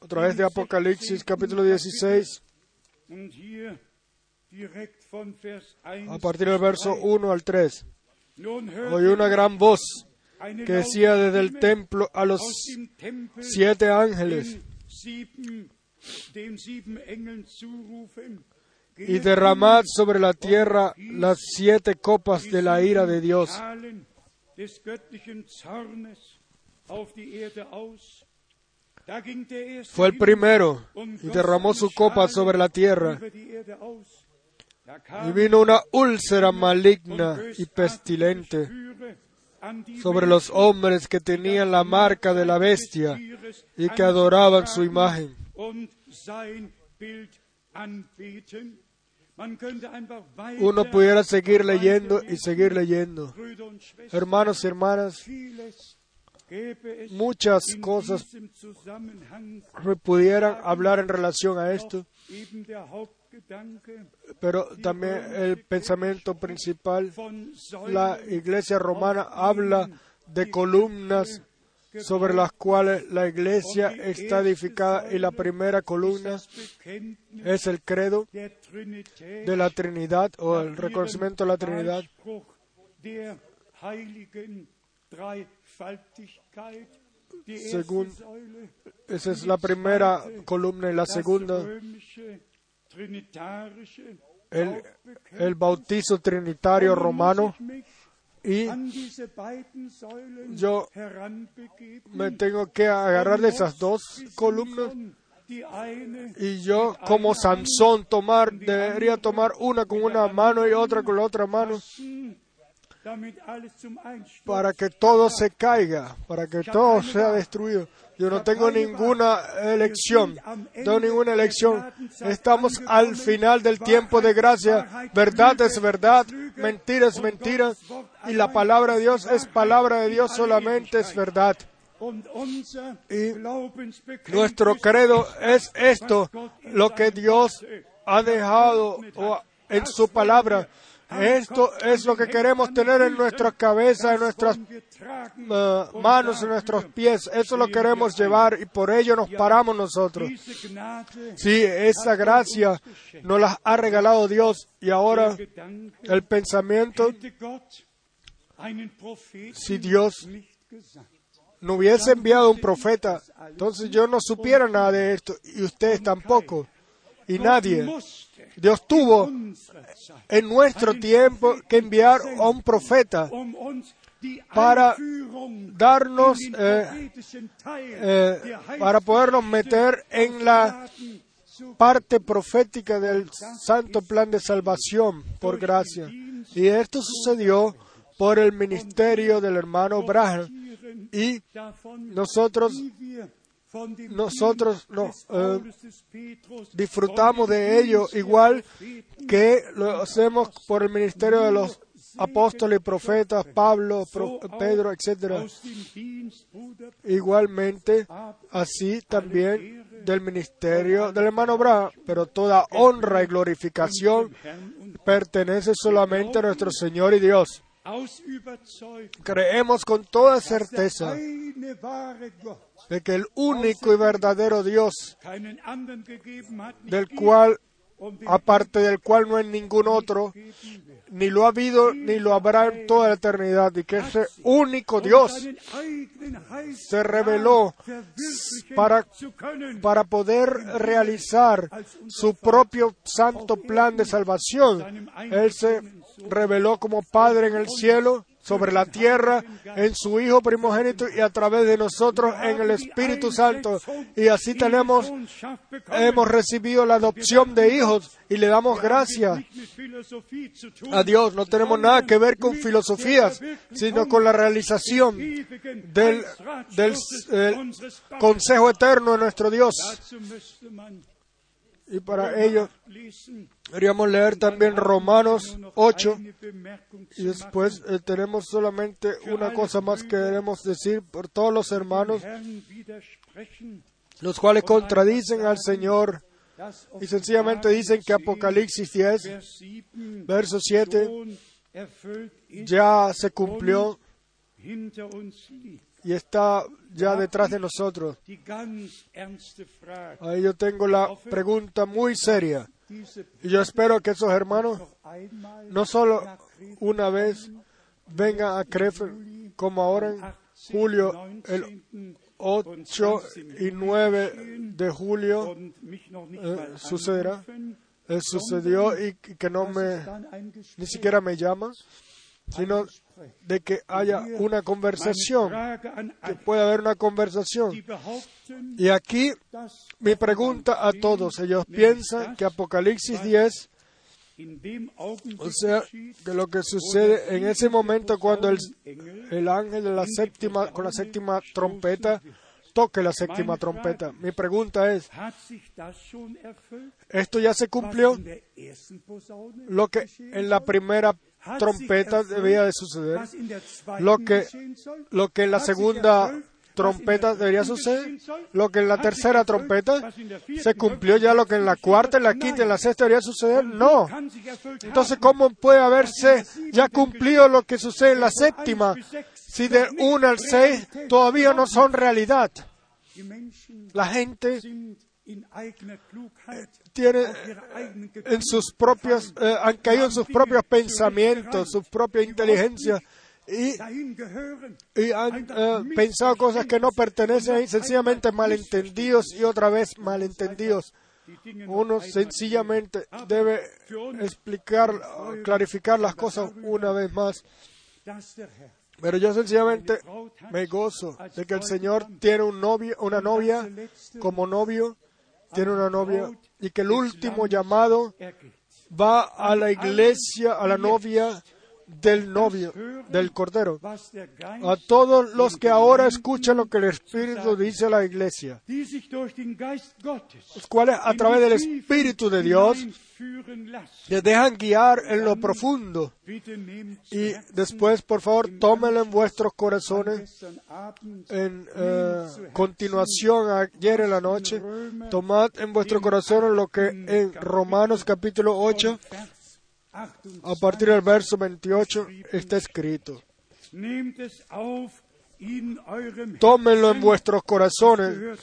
otra vez de Apocalipsis capítulo 16, und hier direkt von Vers 1 a partir del verso bis 1 al 3. 3. Nun hörte Oí una gran voz que decía desde el templo a los siete ángeles, y derramad sobre la tierra las siete copas de la ira de Dios. Fue el primero y derramó su copa sobre la tierra. Y vino una úlcera maligna y pestilente sobre los hombres que tenían la marca de la bestia y que adoraban su imagen. Uno pudiera seguir leyendo y seguir leyendo. Hermanos y hermanas, muchas cosas pudieran hablar en relación a esto, pero también el pensamiento principal, la iglesia romana habla de columnas sobre las cuales la iglesia está edificada y la primera columna es el credo de la Trinidad o el reconocimiento de la Trinidad. Según- Esa es la primera columna y la segunda, el, el bautizo trinitario romano y yo me tengo que agarrar de esas dos columnas y yo como Sansón tomar, debería tomar una con una mano y otra con la otra mano para que todo se caiga, para que todo sea destruido. Yo no tengo ninguna elección, no tengo ninguna elección. Estamos al final del tiempo de gracia. Verdad es verdad, mentira es mentira. Y la palabra de Dios es palabra de Dios, solamente es verdad. Y Nuestro credo es esto, lo que Dios ha dejado en su palabra. Esto es lo que queremos tener en nuestras cabezas, en nuestras uh, manos, en nuestros pies. Eso lo queremos llevar y por ello nos paramos nosotros. Sí, esa gracia nos la ha regalado Dios y ahora el pensamiento, si Dios no hubiese enviado un profeta, entonces yo no supiera nada de esto y ustedes tampoco y nadie. Dios tuvo en nuestro tiempo que enviar a un profeta para darnos, eh, eh, para podernos meter en la parte profética del santo plan de salvación por gracia. Y esto sucedió por el ministerio del hermano Braham. Y nosotros nosotros no, eh, disfrutamos de ello igual que lo hacemos por el ministerio de los apóstoles y profetas, Pablo, Pedro, etc. Igualmente, así también del ministerio del hermano Abraham, pero toda honra y glorificación pertenece solamente a nuestro Señor y Dios. Creemos con toda certeza de que el único y verdadero Dios, del cual, aparte del cual no hay ningún otro, ni lo ha habido ni lo habrá en toda la eternidad, y que ese único Dios se reveló para, para poder realizar su propio santo plan de salvación. Él se reveló como Padre en el cielo sobre la tierra en su Hijo primogénito y a través de nosotros en el Espíritu Santo. Y así tenemos, hemos recibido la adopción de hijos y le damos gracias a Dios. No tenemos nada que ver con filosofías, sino con la realización del, del consejo eterno de nuestro Dios. Y para ello Queríamos leer también Romanos 8 y después eh, tenemos solamente una cosa más que queremos decir por todos los hermanos, los cuales contradicen al Señor y sencillamente dicen que Apocalipsis 10, verso 7, ya se cumplió y está ya detrás de nosotros. Ahí yo tengo la pregunta muy seria. Y yo espero que esos hermanos no solo una vez vengan a Krefeld como ahora en julio, el 8 y 9 de julio eh, sucederá. Eh, sucedió y que no me, ni siquiera me llaman, sino de que haya una conversación, que pueda haber una conversación. Y aquí mi pregunta a todos, ellos piensan que Apocalipsis 10, o sea, que lo que sucede en ese momento cuando el, el ángel de la séptima, con la séptima trompeta, toque la séptima trompeta. Mi pregunta es, ¿esto ya se cumplió? Lo que en la primera trompeta debía de suceder, lo que, lo que en la segunda trompeta debería suceder, lo que en la tercera trompeta se cumplió ya lo que en la cuarta, en la quinta y en la sexta debería suceder, no. Entonces, ¿cómo puede haberse ya cumplido lo que sucede en la séptima si de 1 al 6 todavía no son realidad? La gente tiene en sus propios, eh, han caído en sus propios pensamientos, su propia inteligencia y, han eh, pensado cosas que no pertenecen ahí, sencillamente malentendidos y otra vez malentendidos. Uno sencillamente debe explicar, clarificar las cosas una vez más. Pero yo sencillamente me gozo de que el Señor tiene un novio, una novia como novio, tiene una novia y que el último llamado va a la iglesia, a la novia, del novio, del Cordero. A todos los que ahora escuchan lo que el Espíritu dice a la iglesia, los cuales a través del Espíritu de Dios se dejan guiar en lo profundo. Y después, por favor, tómenlo en vuestros corazones. En eh, continuación, ayer en la noche, tomad en vuestro corazón lo que en Romanos capítulo 8 a partir del verso 28 está escrito. Tómenlo en vuestros corazones.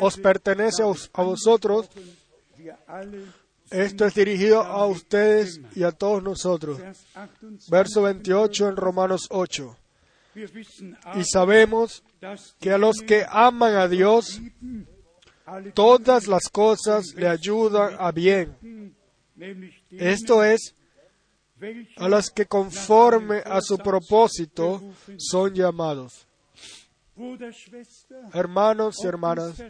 Os pertenece a vosotros. Esto es dirigido a ustedes y a todos nosotros. Verso 28 en Romanos 8. Y sabemos que a los que aman a Dios, todas las cosas le ayudan a bien esto es, a los que conforme a su propósito son llamados. Hermanos y hermanas,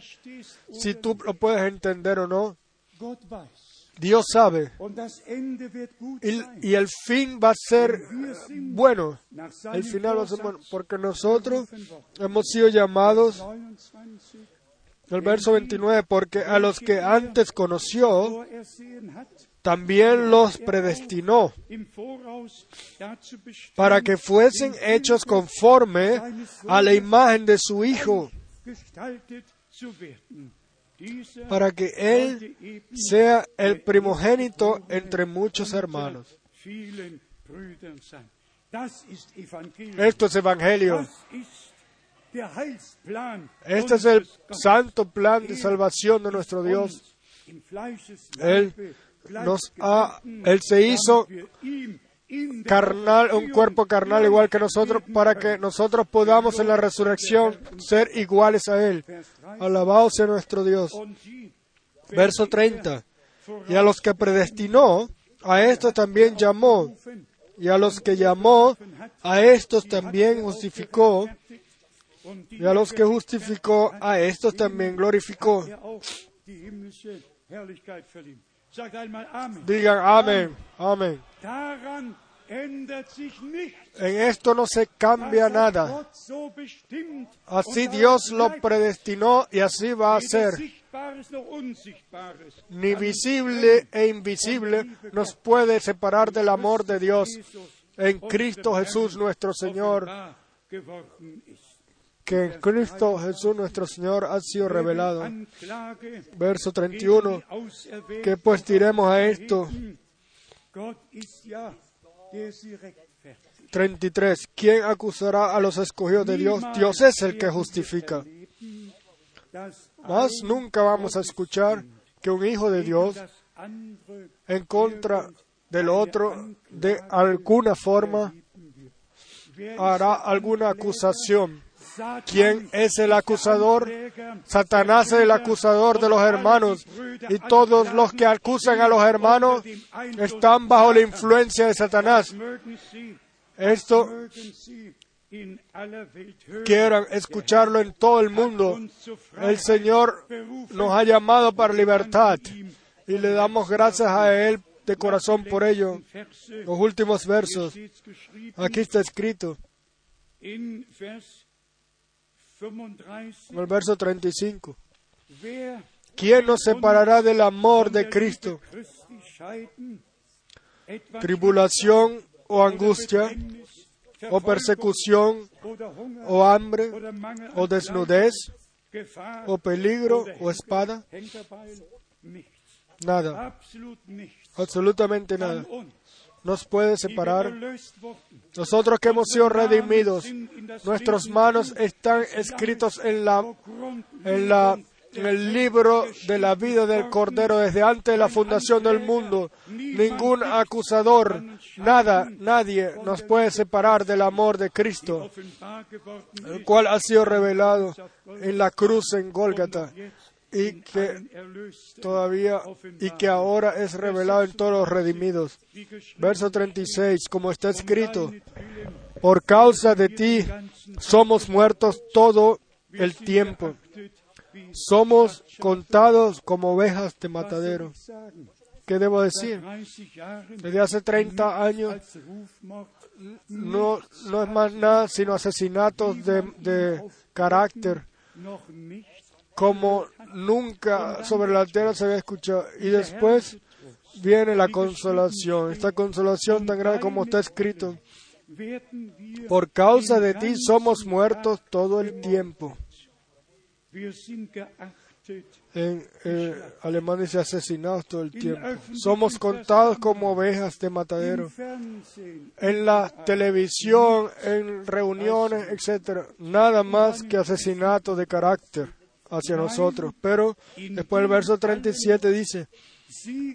si tú lo puedes entender o no, Dios sabe. Y, el fin va a ser bueno. El final va a ser bueno. Porque nosotros hemos sido llamados, el verso 29, porque a los que antes conoció, también los predestinó para que fuesen hechos conforme a la imagen de su Hijo, para que Él sea el primogénito entre muchos hermanos. Esto es Evangelio. Este es el santo plan de salvación de nuestro Dios. Él Él se hizo carnal, un cuerpo carnal igual que nosotros, para que nosotros podamos en la resurrección ser iguales a Él. Alabado sea nuestro Dios. Verso 30. Y a los que predestinó, a estos también llamó. Y a los que llamó, a estos también justificó. Y a los que justificó, a estos también glorificó. Digan amén, amén. En esto no se cambia nada. Así Dios lo predestinó y así va a ser. Ni visible e invisible nos puede separar del amor de Dios. En Cristo Jesús nuestro Señor que en Cristo Jesús nuestro Señor ha sido revelado. Verso 31, que pues diremos a esto. 33. ¿Quién acusará a los escogidos de Dios? Dios es el que justifica. Más nunca vamos a escuchar que un hijo de Dios en contra del otro de alguna forma hará alguna acusación ¿Quién es el acusador? Satanás es el acusador de los hermanos. Y todos los que acusan a los hermanos están bajo la influencia de Satanás. Esto quieran escucharlo en todo el mundo. El Señor nos ha llamado para libertad y le damos gracias a Él de corazón por ello. Los últimos versos. Aquí está escrito. En el verso 35. ¿Quién nos separará del amor de Cristo? Tribulación o angustia, o persecución, o hambre, o desnudez, o peligro, o espada. Nada. Absolutamente nada nos puede separar. Nosotros que hemos sido redimidos, nuestras manos están escritos en la, en la en el libro de la vida del Cordero desde antes de la fundación del mundo. Ningún acusador, nada, nadie nos puede separar del amor de Cristo, el cual ha sido revelado en la cruz en Gólgata y que todavía y que ahora es revelado en todos los redimidos. Verso 36, como está escrito, por causa de ti somos muertos todo el tiempo. Somos contados como ovejas de matadero. ¿Qué debo decir? Desde hace 30 años no, no es más nada sino asesinatos de, de carácter como nunca sobre la tierra se había escuchado. Y después viene la consolación, esta consolación tan grande como está escrito. Por causa de ti somos muertos todo el tiempo. En eh, alemán dice asesinados todo el tiempo. Somos contados como ovejas de matadero. En la televisión, en reuniones, etcétera, nada más que asesinatos de carácter hacia nosotros. Pero después el verso 37 dice,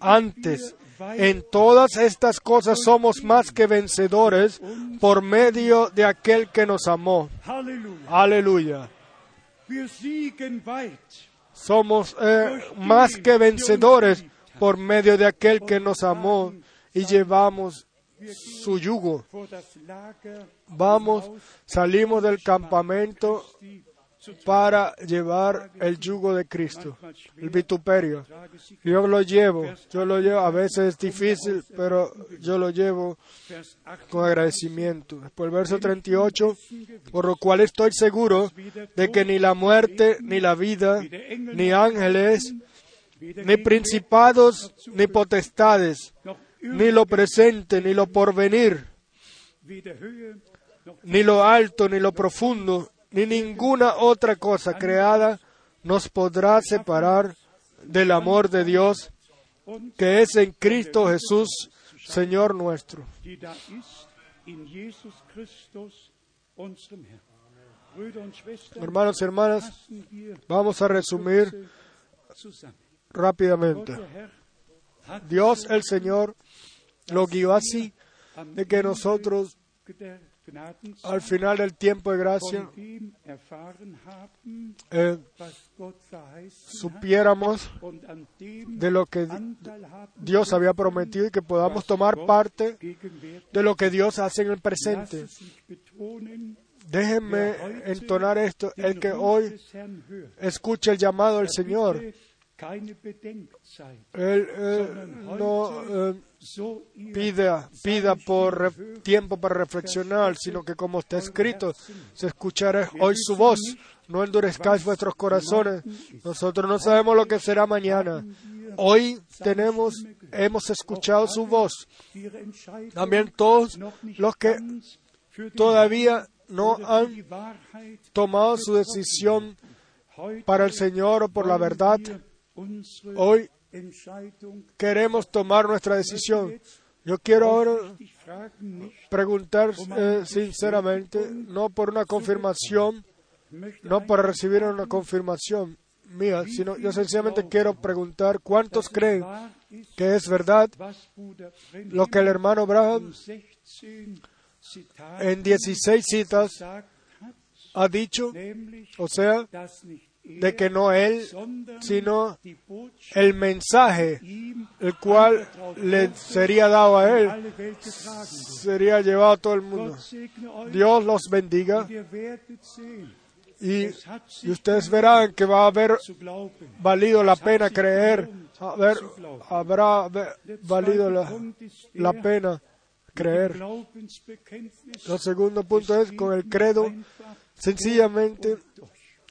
antes, en todas estas cosas somos más que vencedores por medio de aquel que nos amó. Aleluya. Somos eh, más que vencedores por medio de aquel que nos amó y llevamos su yugo. Vamos, salimos del campamento para llevar el yugo de Cristo, el vituperio. Yo lo llevo, yo lo llevo, a veces es difícil, pero yo lo llevo con agradecimiento. Después el verso 38, por lo cual estoy seguro de que ni la muerte, ni la vida, ni ángeles, ni principados, ni potestades, ni lo presente, ni lo porvenir, ni lo alto, ni lo profundo, ni ninguna otra cosa creada nos podrá separar del amor de Dios que es en Cristo Jesús, Señor nuestro. Hermanos y hermanas, vamos a resumir rápidamente. Dios el Señor lo guió así de que nosotros al final del tiempo de gracia eh, supiéramos de lo que Dios había prometido y que podamos tomar parte de lo que Dios hace en el presente. Déjenme entonar esto, el que hoy escuche el llamado del Señor. Él, no eh, pida, pida por tiempo para reflexionar, sino que como está escrito, se escuchará hoy su voz, no endurezcáis vuestros corazones. Nosotros no sabemos lo que será mañana. Hoy tenemos, hemos escuchado su voz. También todos los que todavía no han tomado su decisión para el Señor o por la verdad, hoy queremos tomar nuestra decisión. Yo quiero ahora preguntar eh, sinceramente, no por una confirmación, no para recibir una confirmación mía, sino yo sencillamente quiero preguntar cuántos creen que es verdad lo que el hermano Abraham en 16 citas ha dicho, o sea, de que no él, sino el mensaje, el cual le sería dado a él, sería llevado a todo el mundo. Dios los bendiga. Y, ustedes verán que va a haber valido la pena creer, habrá valido la, la pena creer. El segundo punto es con el credo, sencillamente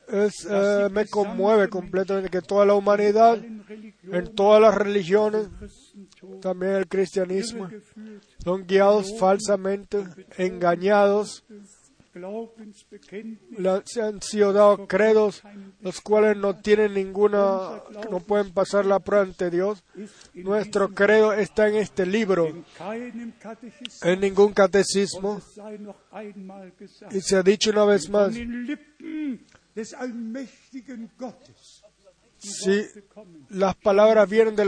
es, eh, me conmueve completamente que toda la humanidad, en todas las religiones, también el cristianismo, son guiados falsamente, engañados, se han sido dados credos, los cuales no tienen ninguna, no pueden pasar la prueba ante Dios. Nuestro credo está en este libro, en ningún catecismo, y se ha dicho una vez más, si las palabras vienen de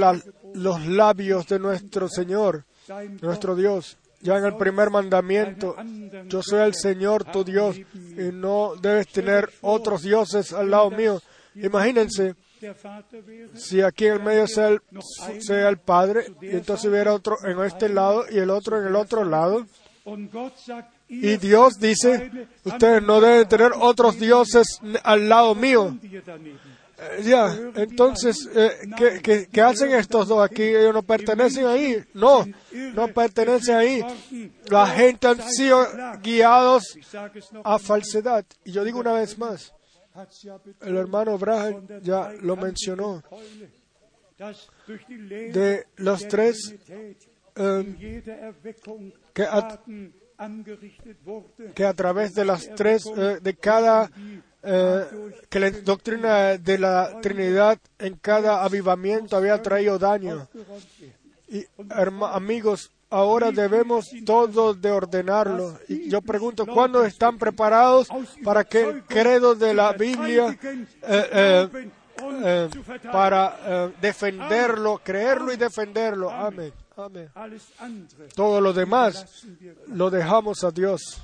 los labios de nuestro Señor, nuestro Dios, ya en el primer mandamiento, yo soy el Señor tu Dios y no debes tener otros dioses al lado mío. Imagínense si aquí en el medio sea el, sea el Padre y entonces hubiera otro en este lado y el otro en el otro lado. Y Dios dice, ustedes no deben tener otros dioses al lado mío. Eh, ya, entonces, eh, ¿qué, hacen estos dos aquí? Ellos no pertenecen ahí. No, no pertenecen ahí. La gente han sido guiados a falsedad. Y yo digo una vez más, el hermano Braham ya lo mencionó, de los tres eh, que que a través de las tres, eh, de cada, eh, que la doctrina de la Trinidad en cada avivamiento había traído daño. Y herma- amigos, ahora debemos todos de ordenarlo. Y yo pregunto, ¿cuándo están preparados para que el credo de la Biblia eh, eh, para eh, defenderlo, creerlo y defenderlo? Amén. Amén. Todo lo demás lo dejamos a Dios.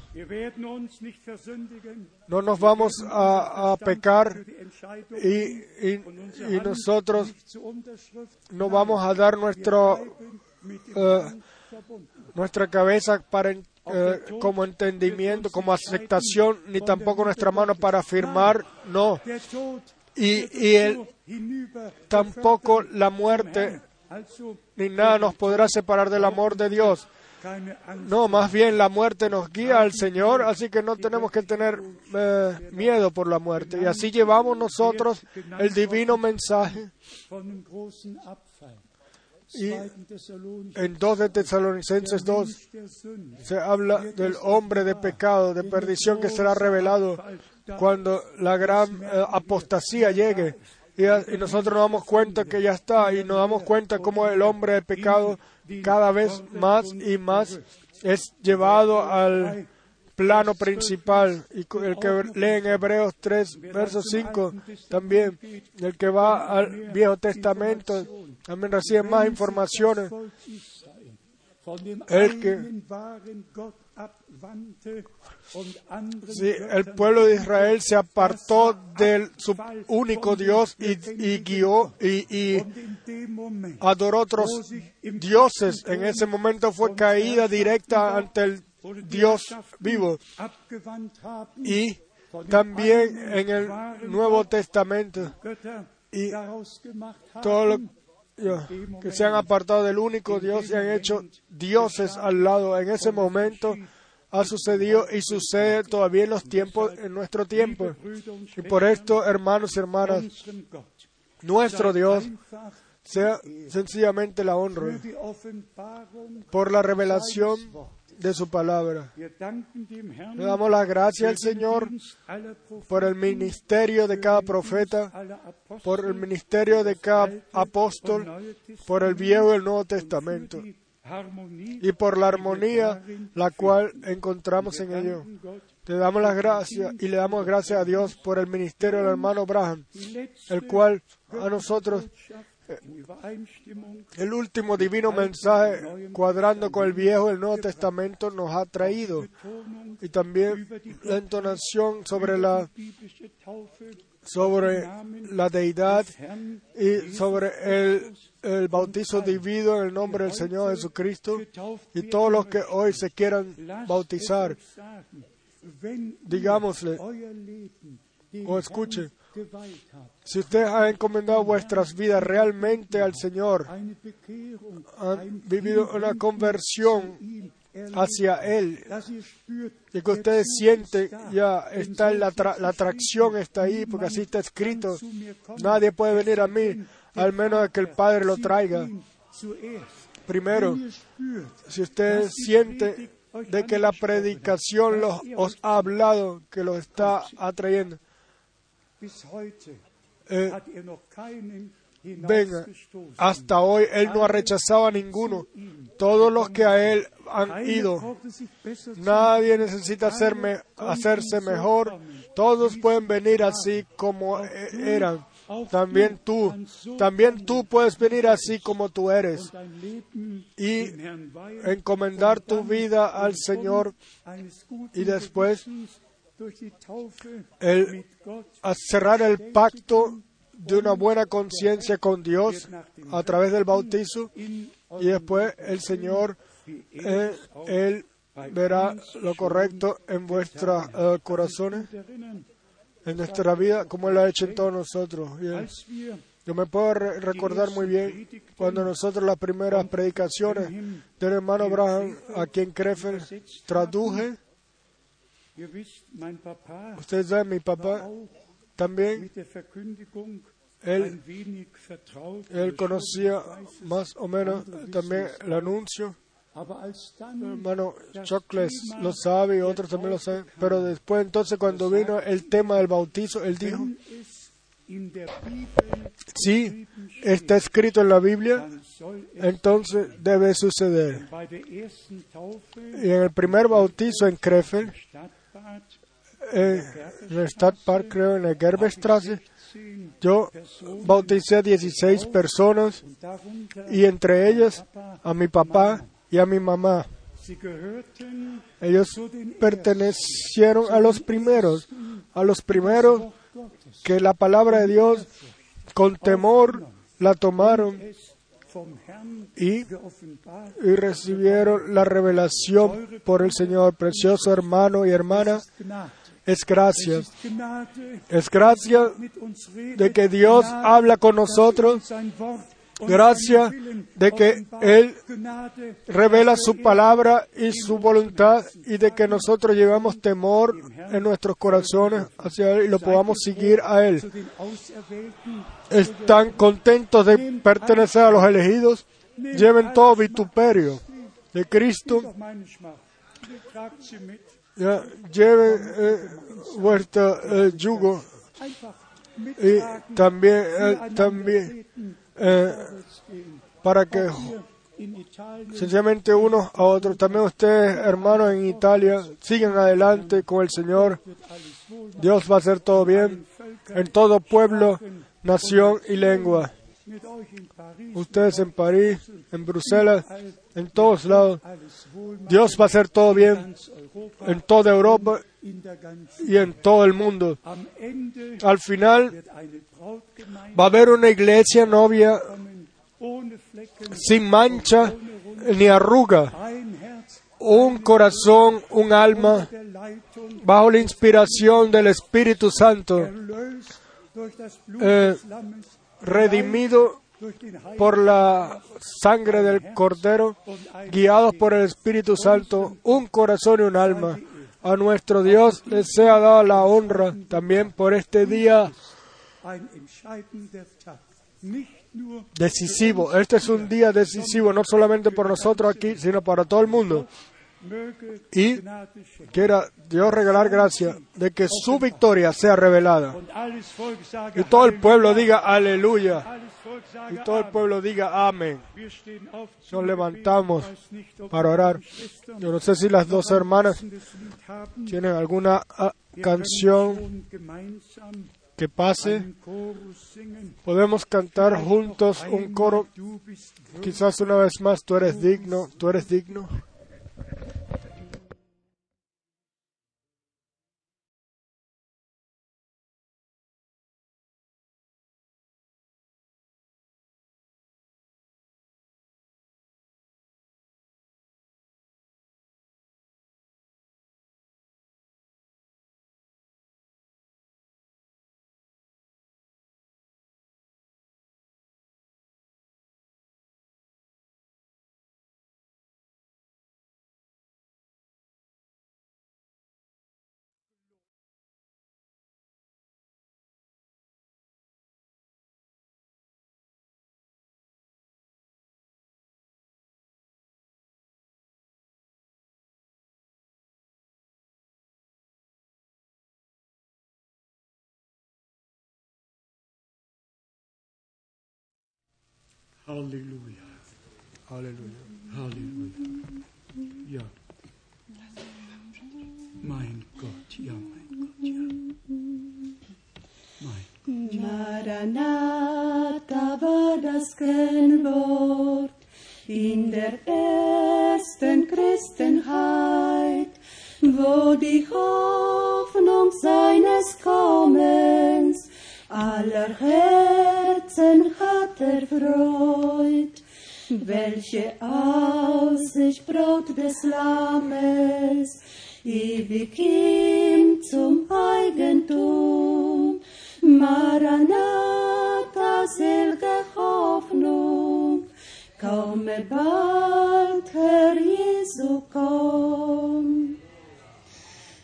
No nos vamos a, a pecar y, y- nosotros no vamos a dar nuestro, eh, nuestra cabeza para eh, como entendimiento, como aceptación, ni tampoco nuestra mano para afirmar, no. Y, y tampoco la muerte ni nada nos podrá separar del amor de Dios. No, más bien la muerte nos guía al Señor, así que no tenemos que tener eh, miedo por la muerte. Y así llevamos nosotros el divino mensaje. Y 2. Thessalonicher en 2 de Tesalonicenses 2 Mensch der Sünde. se habla del hombre de pecado, de perdición que será revelado cuando la gran eh, apostasía llegue. Y, y nosotros nos damos cuenta que ya está y nos damos cuenta cómo el hombre de pecado cada vez más y más es llevado al plano principal. Y el que lee en Hebreos 3, verso 5, también el que va al Viejo Testamento también recibe más informaciones. El que- Sí, el pueblo de Israel se apartó del su único Dios y, y guió y, y adoró otros dioses. En ese momento fue caída directa ante el Dios vivo. Y también en el Nuevo Testamento y todo lo que se han apartado del único Dios y han hecho dioses al lado. En ese momento ha sucedido y sucede todavía en los tiempos, en nuestro tiempo. Y por esto, hermanos y hermanas, nuestro Dios sea sencillamente la honra por la revelación de su palabra. Le damos las gracias al Señor por el ministerio de cada profeta, por el ministerio de cada apóstol, por el Viejo y el Nuevo Testamento y por la armonía la cual encontramos en ello. Te damos las gracias y le damos gracias a Dios por el ministerio del hermano Braham, die letzte el cual a nosotros el último divino mensaje cuadrando con el Viejo y el Nuevo Testamento nos ha traído. Y también la entonación sobre la, sobre la deidad y sobre el, bautizo divino en el nombre del Señor Jesucristo y todos los que hoy se quieran bautizar, digámosle o escuche, si ustedes han encomendado vuestras vidas realmente al Señor, han vivido una conversión hacia Él, y que ustedes sienten ya está la, tra- la atracción está ahí, porque así está escrito, nadie puede venir a mí, al menos que el Padre lo traiga. Primero, si ustedes sienten de que la predicación los, os ha hablado, que los está atrayendo, eh, er venga, hasta hoy Él no ha rechazado a ninguno. Todos los que a Él han ido, nadie necesita hacerme, hacerse mejor. Todos pueden venir así como eh, eran. También tú, también tú puedes venir así como tú eres. y encomendar tu vida al Señor y después El, cerrar el pacto de una buena conciencia con Dios a través del bautizo y después el Señor, eh, Él verá lo correcto en vuestros eh, corazones. en nuestra vida como Él lo ha hecho en todos nosotros. Yo me puedo re- recordar muy bien cuando nosotros las primeras predicaciones del hermano Abraham, a quien Krefeld traduje, ustedes saben, mi papá también, él, él conocía más o menos también el anuncio. Hermano Chocles lo sabe y otros también lo saben. Pero después, entonces, cuando vino el tema del bautizo, él dijo: Sí, está escrito en la Biblia, entonces debe suceder. Y en el primer bautizo en Krefeld, en el Stadtpark, creo, en el Gerberstrasse, 10 yo bauticé a 16 personas y entre ellas a mi papá y a mi mamá. Ellos pertenecieron a los primeros, a los primeros que la palabra de Dios con temor la tomaron y, y recibieron la revelación por el Señor. Precioso hermano y hermana, es gracia. Es gracia de que Dios habla con nosotros, gracia de que. Él revela su palabra y su voluntad y de que nosotros llevamos temor en nuestros corazones hacia Él y lo podamos seguir a Él. Están contentos de pertenecer a los elegidos, lleven todo vituperio de Cristo, lleven eh, vuestro yugo y también, eh, también eh, para que sencillamente unos a otros, también ustedes hermanos en Italia, sigan adelante con el Señor. Dios va a hacer todo bien en todo pueblo, nación y lengua. Ustedes en París, en Bruselas, en todos lados. Dios va a hacer todo bien en toda Europa y en todo el mundo. Al final va a haber una iglesia novia sin mancha ni arruga, un corazón, un alma, bajo la inspiración del Espíritu Santo, Eh, redimido por la sangre del Cordero, guiados por el Espíritu Santo, un corazón y un alma. A nuestro Dios le sea dada la honra también por este día decisivo. Este es un día decisivo, no solamente por nosotros aquí, sino para todo el mundo. Y quiera Dios regalar gracia de que su victoria sea revelada. Y todo el pueblo diga aleluya. Y todo el pueblo diga amén. Nos levantamos para orar. Yo no sé si las dos hermanas tienen alguna ah, canción que pase. Podemos cantar juntos un coro. Quizás una vez más, tú eres digno, tú eres digno. Halleluja. Aleluya. Halleluja. Ja. Mein Gott, ja, mein Gott, ja. Mein Maranatha war das Kennwort in der ersten Christenheit, wo die Hoffnung seines Kommens aller Herzen hat erfreut, welche Aussicht Brot des Lammes ewig ihm zum Eigentum. Maranatha, selge Hoffnung, komme bald, Herr Jesu, komm.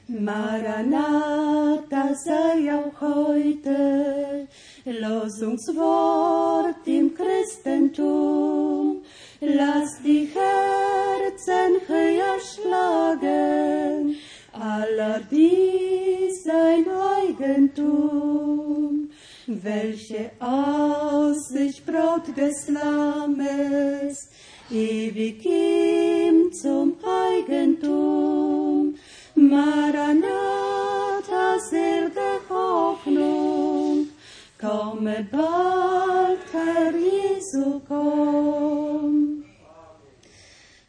Maranatha sei auch heute Losungswort im Christentum. Lass die Herzen höher schlagen, aller dies sein Eigentum. Welche Aussicht Braut des Lammes, ewig ihm zum Eigentum. Maranatha, selge Hoffnung, komme bald, Herr Jesu, komm.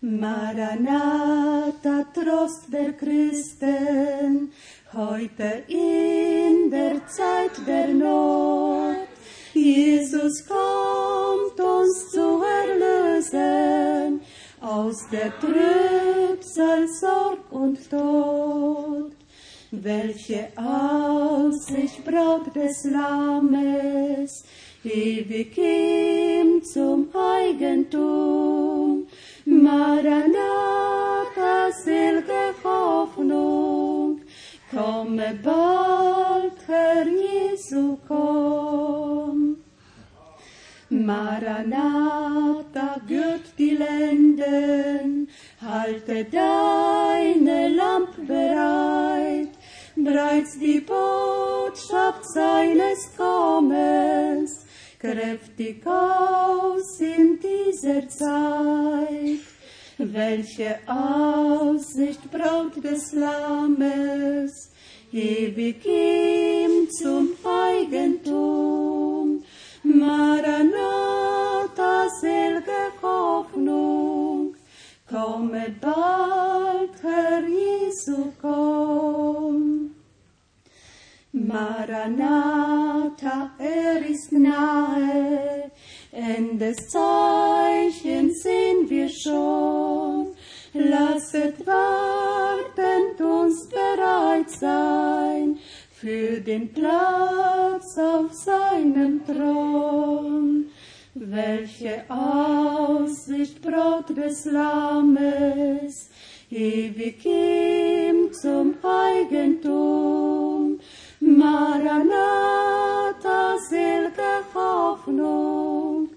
Maranatha, Trost der Christen, heute in der Zeit der Not. Jesus kommt uns zu erlösen aus der Trübsal, Sorg und Tod. Welche Aussicht Braut des Lammes, ewig ihm zum Eigentum. Maranatha, selge Hoffnung, komme bald, Herr Jesu, komm. Maranatha, gürt die Lenden, halte deine Lamp bereit, bereits die Botschaft seines Kommens, kräftig aus in dieser Zeit. Welche Aussicht Braut des Lammes, ewig ihm zum Eigentum. Maranatha, selge Hoffnung, komme bald, Herr Jesu, komm. Maranatha, er ist nahe, Endeszeichen sehen wir schon. Lasset wartend uns bereit sein für den Platz auf seinem Thron. Welche Aussicht Braut des Lammes, ewig ihm zum Eigentum. Maranatha, selge Hoffnung,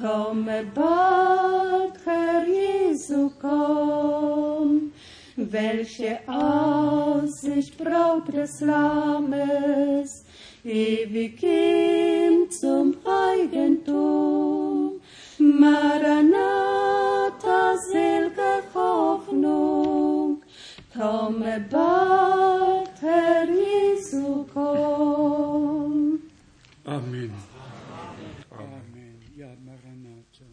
komme bald, Herr Jesu, komm. Welche Aussicht Braut des Lammes, ewig ihm zum Eigentum. Maranatha, selge Hoffnung, komme bald, Herr Jesu, komm. Amen. Amen. Ja, Maranatha.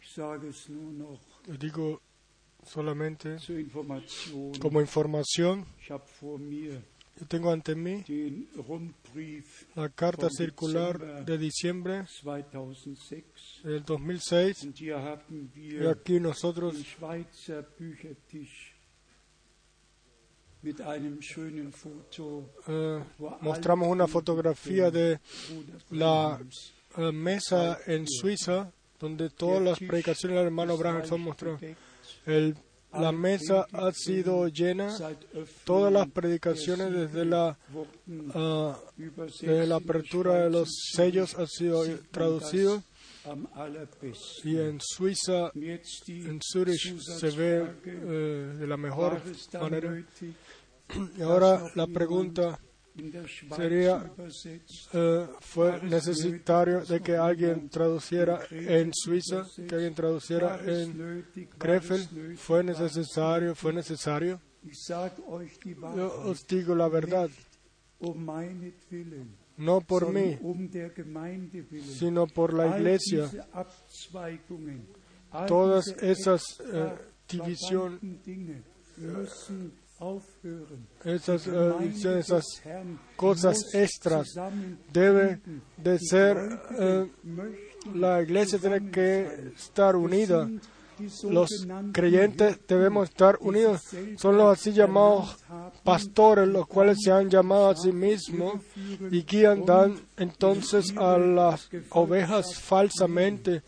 Ich sage es nur noch Yo digo solamente zur Information. como información, Ich habe vor mir yo tengo ante mí la carta circular de diciembre 2006 del 2006 und hier haben y aquí nosotros eh, mostramos una fotografía de la eh, mesa en Suiza donde todas las predicaciones del hermano Branham son mostradas. El- la mesa ha sido llena, todas las predicaciones desde la, ah, desde la apertura de los sellos ha sido Sieht man traducido das am allerbesten. y en Suiza, en Zurich se ve eh, de la mejor manera. Y ahora la pregunta sería, eh, fue necesario de que alguien traduciera en Suiza, que alguien traduciera en Krefeld, fue necesario, fue necesario. Yo os digo la verdad, um no por mí, um sino por la iglesia. Todas esas eh, divisiones, aufhören. Esas eh, esas cosas extras debe de ser, eh, la iglesia tiene que estar unida. los creyentes debemos estar unidos. Son los así llamados pastores, los cuales se han llamado a sí mismos y guían dan entonces a las ovejas falsamente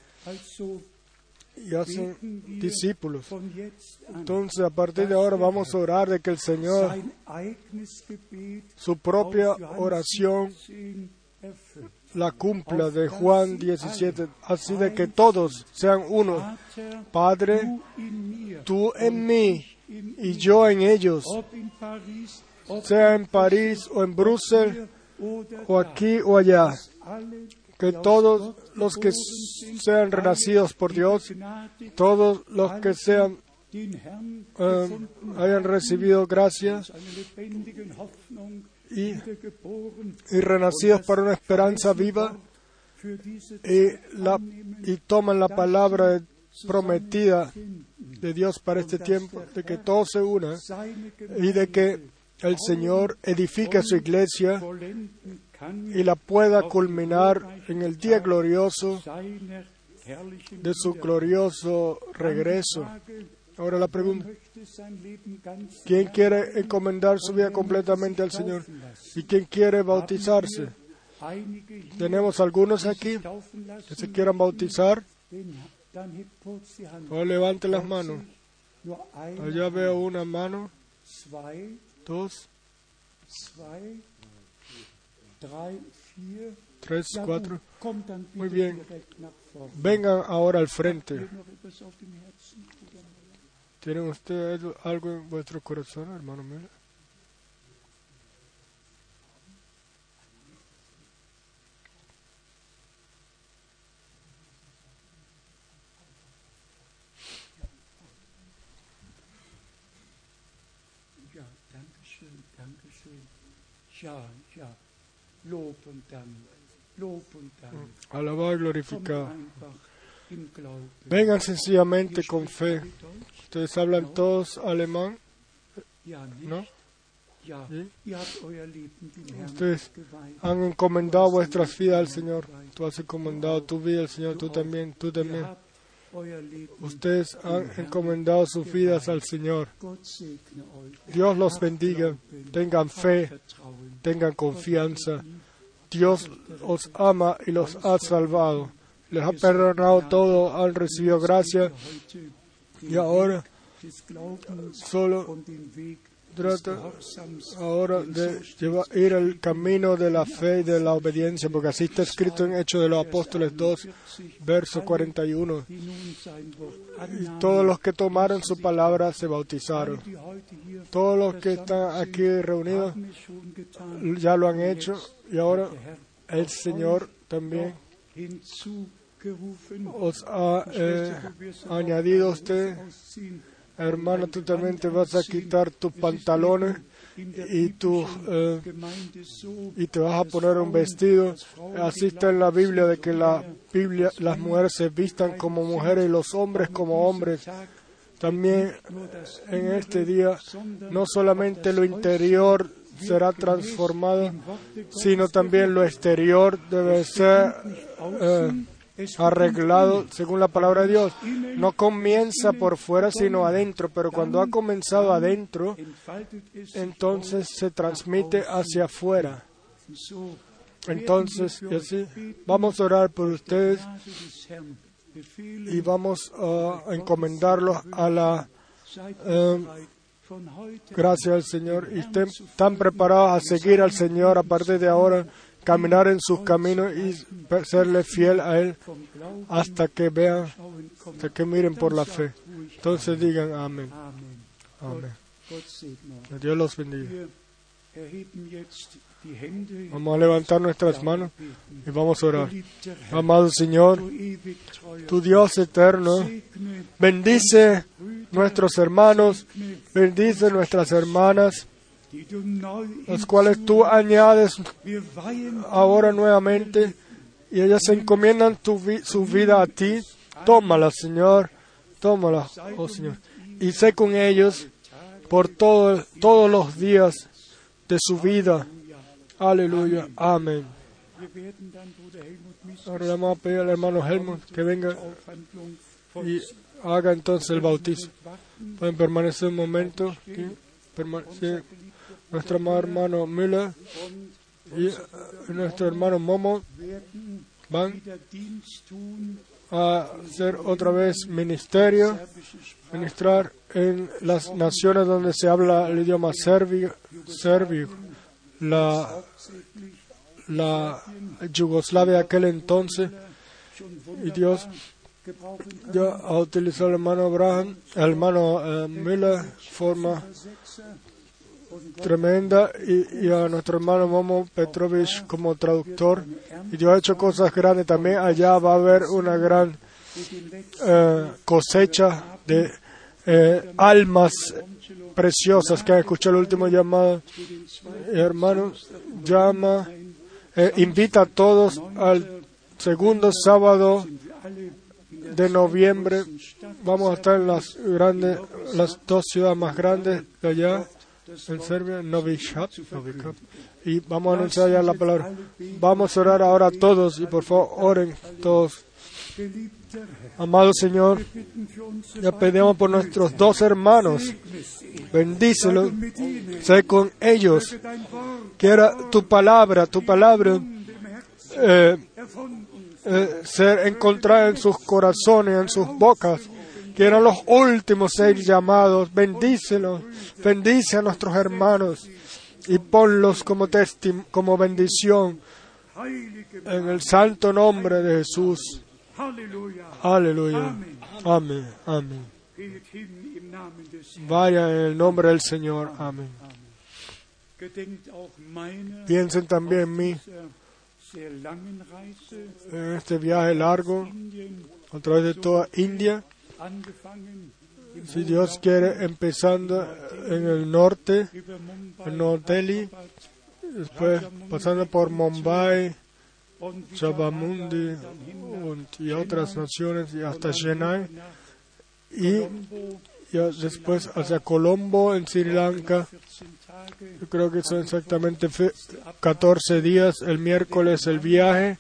y hacen discípulos. Entonces, a partir de ahora vamos a orar de que el Señor, su propia oración, 17 erfüllt. la cumpla de Juan 17, así de que todos sean uno. Padre, tú en mí y yo en ellos, sea en París o en Bruselas o aquí o allá, que todos los que sean renacidos por Dios, todos los que sean eh, hayan recibido gracia einer lebendigen Hoffnung y, y renacidos para una esperanza viva y, la, y toman la palabra prometida de Dios para este tiempo, de que todo se una seine y de que el Señor edifique su iglesia y la pueda culminar en el día glorioso de su glorioso regreso. Ahora la pregunta, ¿quién quiere encomendar su vida completamente al Señor? ¿Y quién quiere bautizarse? Tenemos algunos aquí que se quieran bautizar. O levante las manos. Allá veo una mano, dos. Tres, cuatro. Muy bien. Vengan ahora al frente. ¿Tienen ustedes algo en vuestro corazón, hermano mío? Ja, Dank. Alabado y Glauben. Vengan sencillamente con fe. Ustedes hablan todos alemán? ¿no? Sí. Ustedes. Han encomendado vuestras vidas al Señor. Tú has encomendado tu vida al Señor, tú también, tú también. Ustedes han encomendado sus vidas al Señor. Dios los bendiga. Tengan fe, tengan confianza. Dios os ama y los ha salvado. Les ha perdonado todo, han recibido gracia y ahora solo trata ahora de ir el camino de la fe y de la obediencia, porque así está escrito en Hechos de los Apóstoles 2, verso 41. die nun sein Wort Y todos los que tomaron su palabra se bautizaron. Todos los que están aquí reunidos ya lo han hecho y ahora el Señor también os ha eh, añadido a usted. Hermano, tú también te vas a quitar tus pantalones der y, tu, eh, y te vas a poner un vestido. Así está en la Biblia de que la Biblia, las mujeres se vistan como mujeres y los hombres como hombres. También en este día no solamente lo interior será transformado, sino también lo exterior debe ser eh, arreglado según la palabra de Dios. No comienza por fuera, sino adentro, pero cuando ha comenzado adentro, entonces se transmite hacia afuera. Entonces, así, vamos a orar por ustedes y vamos a encomendarlos a la heute gracia al Señor y preparados a seguir al Señor a partir de ahora, caminar en sus caminos y serle fiel a Él hasta que vean, hasta que miren por la fe. Entonces digan amén, amén. Que Dios los bendiga. Vamos a levantar nuestras manos y vamos a orar. Amado Señor, tu Dios eterno, bendice nuestros hermanos, bendice nuestras hermanas, las cuales tú añades ahora nuevamente y ellas encomiendan tu su vida a ti. Tómala, Señor, tómala, oh Señor, y sé con ellos por todo, todos los días de su vida. Aleluya, amén. Ahora le vamos a pedir al hermano Helmut que venga y haga entonces el bautizo. Pueden permanecer un momento. Permanece nuestro hermano Müller y eh, nuestro hermano Momo van a hacer otra vez ministerio, ministrar en las naciones donde se habla el idioma serbio, serbio la, la Yugoslavia aquel entonces. Y Dios ya ha utilizado al hermano Abraham, al hermano eh, Müller, forma tremenda, y, a nuestro hermano Momo Petrovich como traductor. Y Dios ha hecho cosas grandes también. Allá va a haber una gran eh, cosecha de eh, almas preciosas que han escuchado el último llamado. Hermano, llama, eh, invita a todos al segundo sábado de noviembre. Vamos a estar en las grandes, las dos ciudades más grandes de allá, das en Wort Serbia, Novi Sad, Novi Sad. y vamos a anunciar ya la palabra. Vamos a orar ahora todos y por favor oren todos. Amado Señor, ya pedimos por nuestros dos hermanos. Bendícelos, sé con ellos. Wort Quiera tu palabra, tu palabra, eh, eh, ser encontrada en sus corazones, en sus bocas. Que eran los últimos ser llamados. Bendícelos, bendice a nuestros hermanos y ponlos como, como bendición en el santo nombre de Jesús. Aleluya. Amén. Amén. Vaya en el nombre del Señor. Amén. Piensen también en mí en este viaje largo a través de toda India. Si Dios quiere, empezando en el norte, en Nueva después pasando por Mumbai, und- y otras naciones y hasta Chennai y ya después hacia Colombo en Sri Lanka. 14 Tage Yo creo que son exactamente fe- 14 días. El miércoles el viaje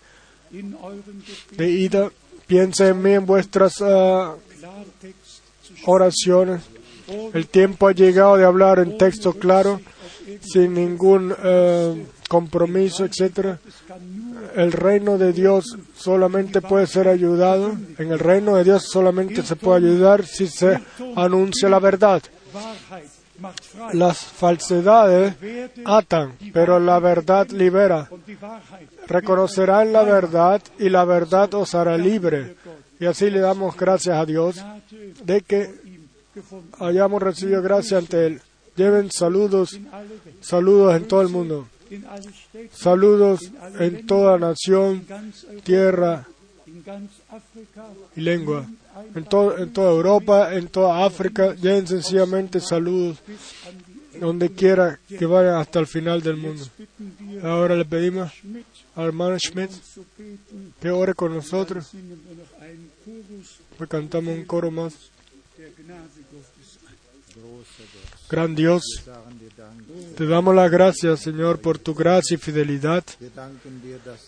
de ida. Piensa en mí en vuestras zu oraciones. El tiempo ha llegado de hablar en texto claro, sin ningún eh, compromiso, nur El reino de Dios solamente puede ser ayudado. En el reino de Dios solamente se puede ayudar si se anuncia la verdad. Las falsedades atan, pero la verdad libera. Reconocerán la verdad y la verdad os hará libre. Y así le damos gracias a Dios de que hayamos recibido gracia ante Él. Lleven saludos, saludos en todo el mundo. Saludos en toda nación, tierra y lengua. En, to- en toda Europa, en toda África, lleven sencillamente saludos donde quiera que vayan hasta el final del mundo. Ahora le pedimos al hermano Schmidt que ore con nosotros. Cantamos un coro más. Gran Dios, te damos la gracias, Señor, por tu gracia y fidelidad.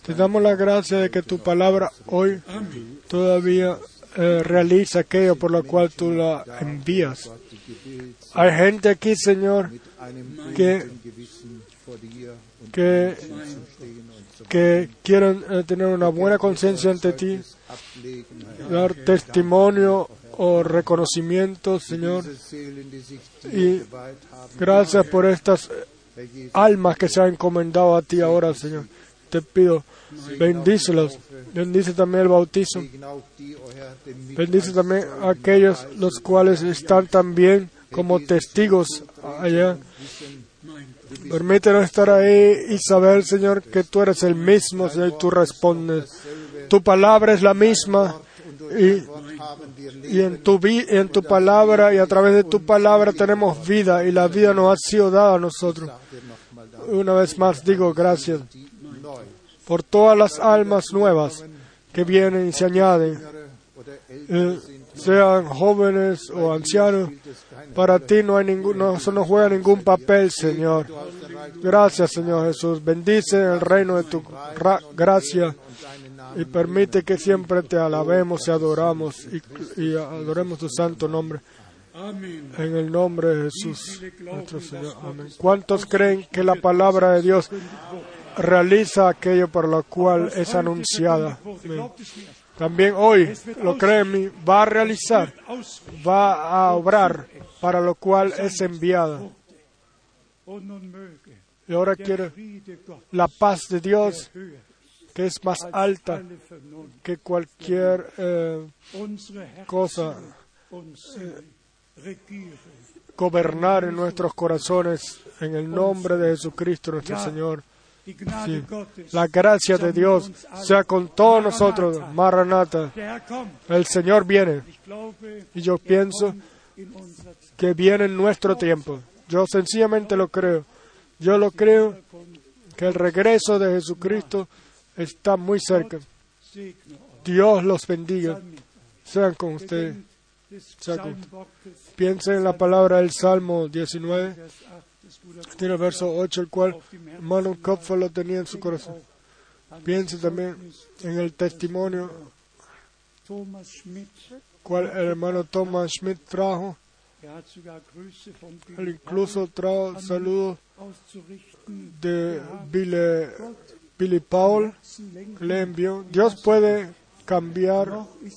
Te damos la gracia de que tu palabra hoy todavía eh, realiza aquello por lo cual tú la envías. Hay gente aquí, Señor, que, que, que quieren eh, tener una buena conciencia ante ti, dar testimonio o reconocimiento, Señor. Y gracias por estas eh, almas que se han encomendado a ti ahora, Señor. Te pido, bendícelos. Bendice también el bautizo. Bendice también a aquellos los cuales están también como testigos allá. Permítenos estar ahí y saber, Señor, que tú eres el mismo, Señor, y tú respondes. Tu palabra es la misma y, en, tu vi- en tu palabra y a través de tu palabra tenemos vida y la vida nos ha sido dada a nosotros. Una vez más digo gracias por todas las almas nuevas que vienen y se añaden, eh, sean jóvenes o ancianos. Para ti no hay ningún, no, eso no juega ningún papel, Señor. Gracias, Señor Jesús. Bendice el reino de tu ra- gracia y permite que siempre te alabemos y adoramos y, adoremos tu santo nombre. En el nombre de Jesús, nuestro Señor. Amén. ¿Cuántos creen que la palabra de Dios realiza aquello por lo cual es anunciada? Amén. También hoy, lo cree en mí, va a realizar, va a obrar para lo cual es möge Y ahora Gott, la paz de Dios, que es más alta que cualquier eh, cosa, regiere. gobernar en nuestros corazones en el nombre de Jesucristo nuestro Señor. La gracia de Dios sea con todos nosotros. Maranata. El Señor viene y yo pienso que viene en nuestro tiempo. Yo sencillamente lo creo. Yo lo creo que el regreso de Jesucristo está muy cerca. Dios los bendiga. Sean con ustedes. Piensen en la palabra del Salmo 19, Vers 8 des Bruders tiene el verso 8, el cual hermano Kopfer lo tenía en su corazón. Piense también en el testimonio cual el hermano Thomas Schmidt trajo. Él incluso trajo saludos de Billy, Paul. Le envió. Dios puede cambiar,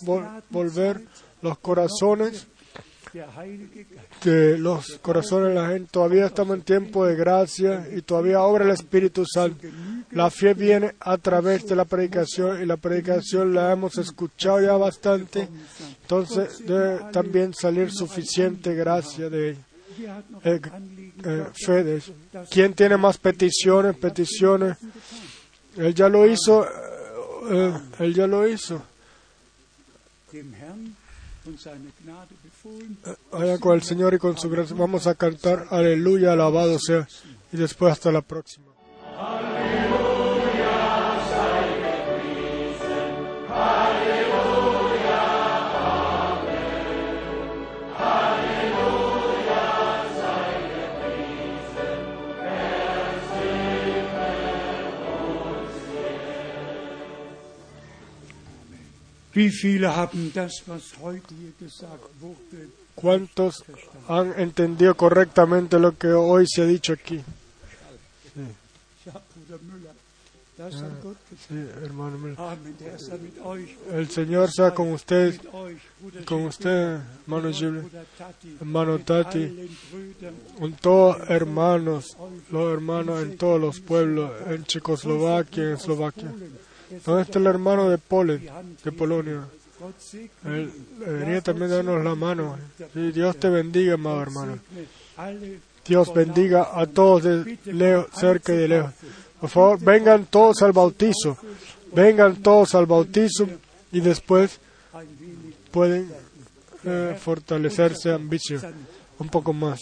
vol- volver los corazones de los corazones de la gente. Todavía estamos en tiempo de gracia y todavía obra el Espíritu Santo. La fe viene a través de la predicación y la predicación la hemos escuchado ya bastante. Entonces debe también salir suficiente gracia de ella. Eh, eh, fe de ella. ¿Quién tiene más peticiones? Peticiones. Él ya lo hizo. eh, él ya lo hizo. Befohlen. Vaya con el Señor y con su gracia. Vamos a cantar Aleluya, alabado sea. Y después hasta la próxima. ¿Cuántos han entendido correctamente lo que hoy se ha dicho aquí? Gott gesagt. Sí, hermano El Señor sea con Bruder con usted, hermano Tati, hermano Tati, con todos hermanos, los hermanos en todos los pueblos, en Checoslovaquia, en Eslovaquia. ¿Dónde está el hermano de Polen, de Polonia? Él debería también darnos la mano. Sí, Dios te bendiga, amado hermano. Dios bendiga a todos de lejos, cerca y de lejos. Por favor, vengan todos al bautizo. Vengan todos al bautizo y después pueden eh, fortalecerse ambición un poco más.